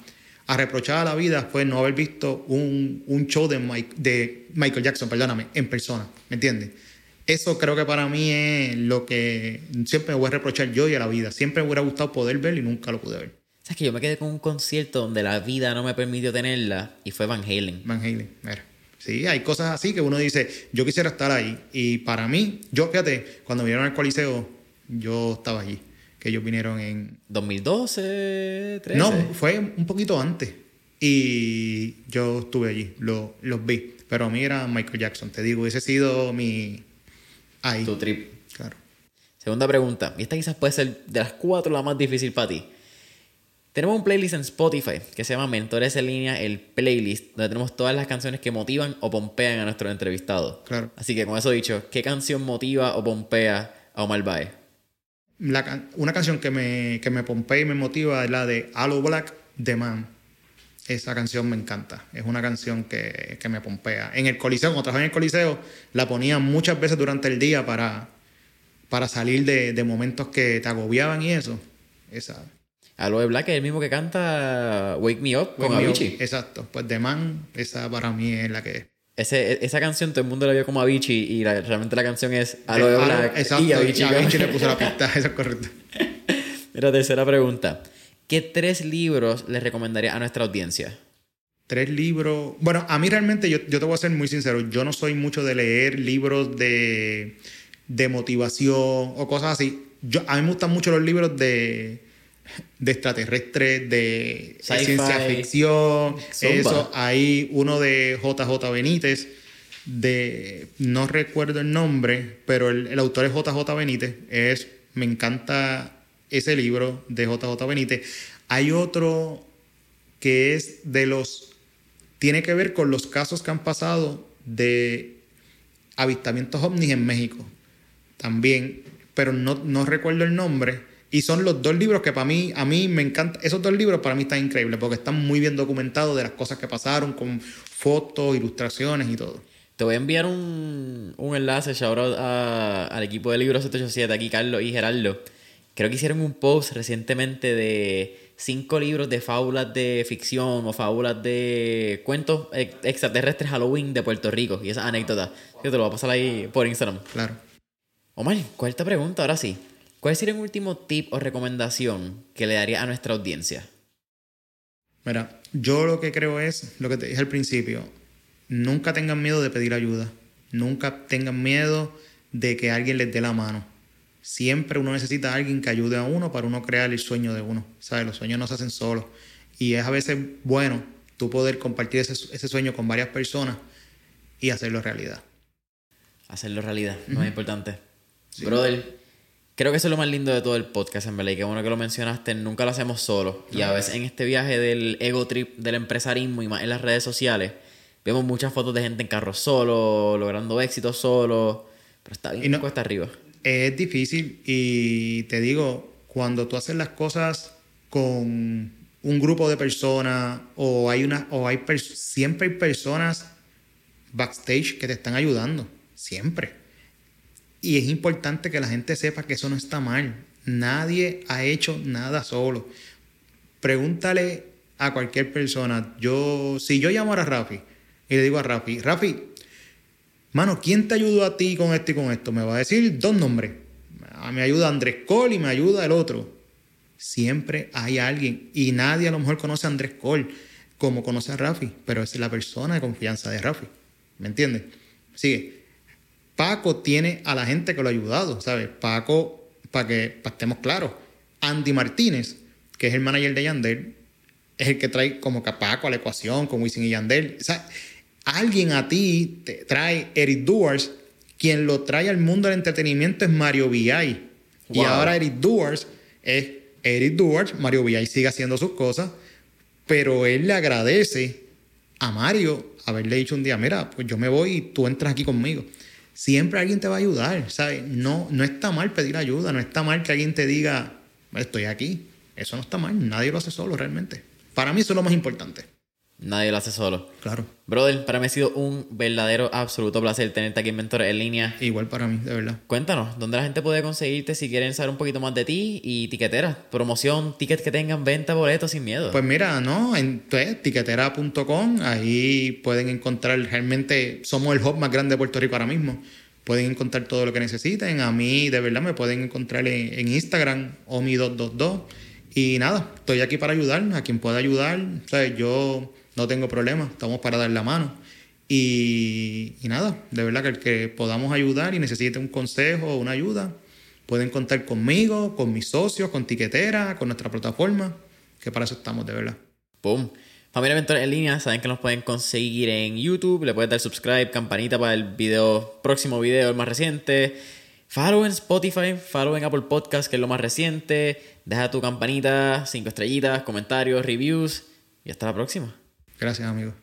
Speaker 2: reprochar a la vida fue no haber visto un, un show de, de Michael Jackson, perdóname, en persona, ¿me entiendes? Eso creo que para mí es lo que siempre me voy a reprochar yo y a la vida. Siempre me hubiera gustado poder ver y nunca lo pude ver.
Speaker 1: ¿Sabes que yo me quedé con un concierto donde la vida no me permitió tenerla y fue Van Halen?
Speaker 2: Van Halen, mira. Sí, hay cosas así que uno dice, yo quisiera estar ahí. Y para mí, yo, fíjate, cuando vinieron al Coliseo, yo estaba allí. Que ellos vinieron en...
Speaker 1: 2012, 13.
Speaker 2: No, fue un poquito antes. Y yo estuve allí, lo- los vi. Pero a mí era Michael Jackson, te digo, ese ha sido mi... Ahí.
Speaker 1: Tu trip.
Speaker 2: Claro.
Speaker 1: Segunda pregunta, y esta quizás puede ser de las cuatro la más difícil para ti. Tenemos un playlist en Spotify que se llama Mentores en línea, el playlist, donde tenemos todas las canciones que motivan o pompean a nuestros entrevistados.
Speaker 2: Claro.
Speaker 1: Así que con eso dicho, ¿qué canción motiva o pompea a Omar Baez?
Speaker 2: La una canción que me, que me pompea y me motiva es la de Halo Black, The Man. Esa canción me encanta. Es una canción que, que me pompea. En el Coliseo, cuando trabajaba en el Coliseo, la ponía muchas veces durante el día para, para salir de, de momentos que te agobiaban y eso. Esa.
Speaker 1: Aloe Black es el mismo que canta Wake Me Up con Avicii.
Speaker 2: Exacto. Pues The Man, esa para mí es la que...
Speaker 1: Ese, esa canción todo el mundo la vio como Avicii y la- realmente la canción es Aloe
Speaker 2: Alo-
Speaker 1: Black
Speaker 2: Exacto.
Speaker 1: y Avicii.
Speaker 2: y Avicii le puso la pista. Eso es correcto.
Speaker 1: Mira, tercera pregunta. ¿Qué tres libros les recomendaría a nuestra audiencia?
Speaker 2: Tres libros. Bueno, a mí realmente, yo, yo te voy a ser muy sincero, yo no soy mucho de leer libros de, de motivación o cosas así. Yo, a mí me gustan mucho los libros de, de extraterrestres, de ciencia ficción.
Speaker 1: Zumba.
Speaker 2: Eso, hay uno de JJ Benítez, de no recuerdo el nombre, pero el, el autor es JJ Benítez. Es, me encanta ese libro de JJ Benítez. Hay otro que es de los tiene que ver con los casos que han pasado de avistamientos ovnis en México. También, pero no, no recuerdo el nombre. Y son los dos libros que para mí, a mí me encanta. Esos dos libros para mí están increíbles porque están muy bien documentados de las cosas que pasaron, con fotos, ilustraciones y todo.
Speaker 1: Te voy a enviar un, un enlace, shout al equipo de Libros 787, aquí Carlos y Gerardo. Creo que hicieron un post recientemente de cinco libros de fábulas de ficción o fábulas de cuentos ex- extraterrestres Halloween de Puerto Rico y esas anécdotas. Yo te lo voy a pasar ahí por Instagram.
Speaker 2: Claro.
Speaker 1: Omar, cuarta pregunta, ahora sí. ¿Cuál sería un último tip o recomendación que le daría a nuestra audiencia?
Speaker 2: Mira, yo lo que creo es lo que te dije al principio. Nunca tengan miedo de pedir ayuda. Nunca tengan miedo de que alguien les dé la mano. Siempre uno necesita a alguien que ayude a uno para uno crear el sueño de uno. ¿Sabes? Los sueños no se hacen solos. Y es a veces bueno tú poder compartir ese, ese sueño con varias personas y hacerlo realidad.
Speaker 1: Hacerlo realidad, lo más importante. Brother, creo que eso es lo más lindo de todo el podcast, en verdad. Y qué bueno que lo mencionaste. Nunca lo hacemos solo. Y a veces en este viaje del ego trip del empresarismo y más en las redes sociales, vemos muchas fotos de gente en carro solo, logrando éxito solo. Pero está bien
Speaker 2: Y no-
Speaker 1: cuesta arriba.
Speaker 2: Es difícil y te digo, cuando tú haces las cosas con, un grupo de personas o hay una o hay siempre hay personas backstage que te están ayudando, siempre. Y es importante que la gente sepa que eso no está mal. Nadie ha hecho nada solo. Pregúntale a cualquier persona. Yo, si yo llamo a Rafi y le digo a Rafi, Rafi, mano, ¿quién te ayudó a ti con esto y con esto? Me va a decir dos nombres. Me ayuda Andrés Cole y me ayuda el otro. Siempre hay alguien. Y nadie a lo mejor conoce a Andrés Cole como conoce a Rafi, pero es la persona de confianza de Rafi. ¿Me entiendes? Sigue. Paco tiene a la gente que lo ha ayudado, ¿sabes? Paco, para que estemos claros, Andy Martínez, que es el manager de Yandel, es el que trae como que Paco a la ecuación con Wisin y Yandel. O alguien a ti te trae Eric Duars, quien lo trae al mundo del entretenimiento es Mario Villay. Y ahora Eric Duars es Eric Duars, Mario Villay sigue haciendo sus cosas, pero él le agradece a Mario haberle dicho un día, mira, pues yo me voy y tú entras aquí conmigo. Siempre alguien te va a ayudar, ¿sabes? No, no está mal pedir ayuda, no está mal que alguien te diga, estoy aquí. Eso no está mal, nadie lo hace solo realmente. Para mí eso es lo más importante.
Speaker 1: Nadie lo hace solo.
Speaker 2: Claro.
Speaker 1: Brother, para mí ha sido un verdadero, absoluto placer tenerte aquí en Mentores en línea.
Speaker 2: Igual para mí, de verdad.
Speaker 1: Cuéntanos, ¿dónde la gente puede conseguirte si quieren saber un poquito más de ti y tiquetera? Promoción, tickets que tengan, venta, boletos sin miedo.
Speaker 2: Pues mira, no, en pues, tiquetera.com, ahí pueden encontrar, realmente somos el hub más grande de Puerto Rico ahora mismo. Pueden encontrar todo lo que necesiten. A mí, de verdad, me pueden encontrar en, en Instagram, OMI222. Y nada, estoy aquí para ayudar, a quien pueda ayudar. O sea, yo no tengo problema, estamos para dar la mano. Y, nada, de verdad que el que podamos ayudar y necesite un consejo o una ayuda, pueden contar conmigo, con mis socios, con Tiquetera, con nuestra plataforma, que para eso estamos, de verdad.
Speaker 1: ¡Pum! Familia Mentores en línea, saben que nos pueden conseguir en YouTube, le pueden dar subscribe, campanita para el video, próximo video, el más reciente. Follow en Spotify, follow en Apple Podcast, que es lo más reciente. Deja tu campanita, cinco estrellitas, comentarios, reviews y hasta la próxima.
Speaker 2: Gracias, amigo.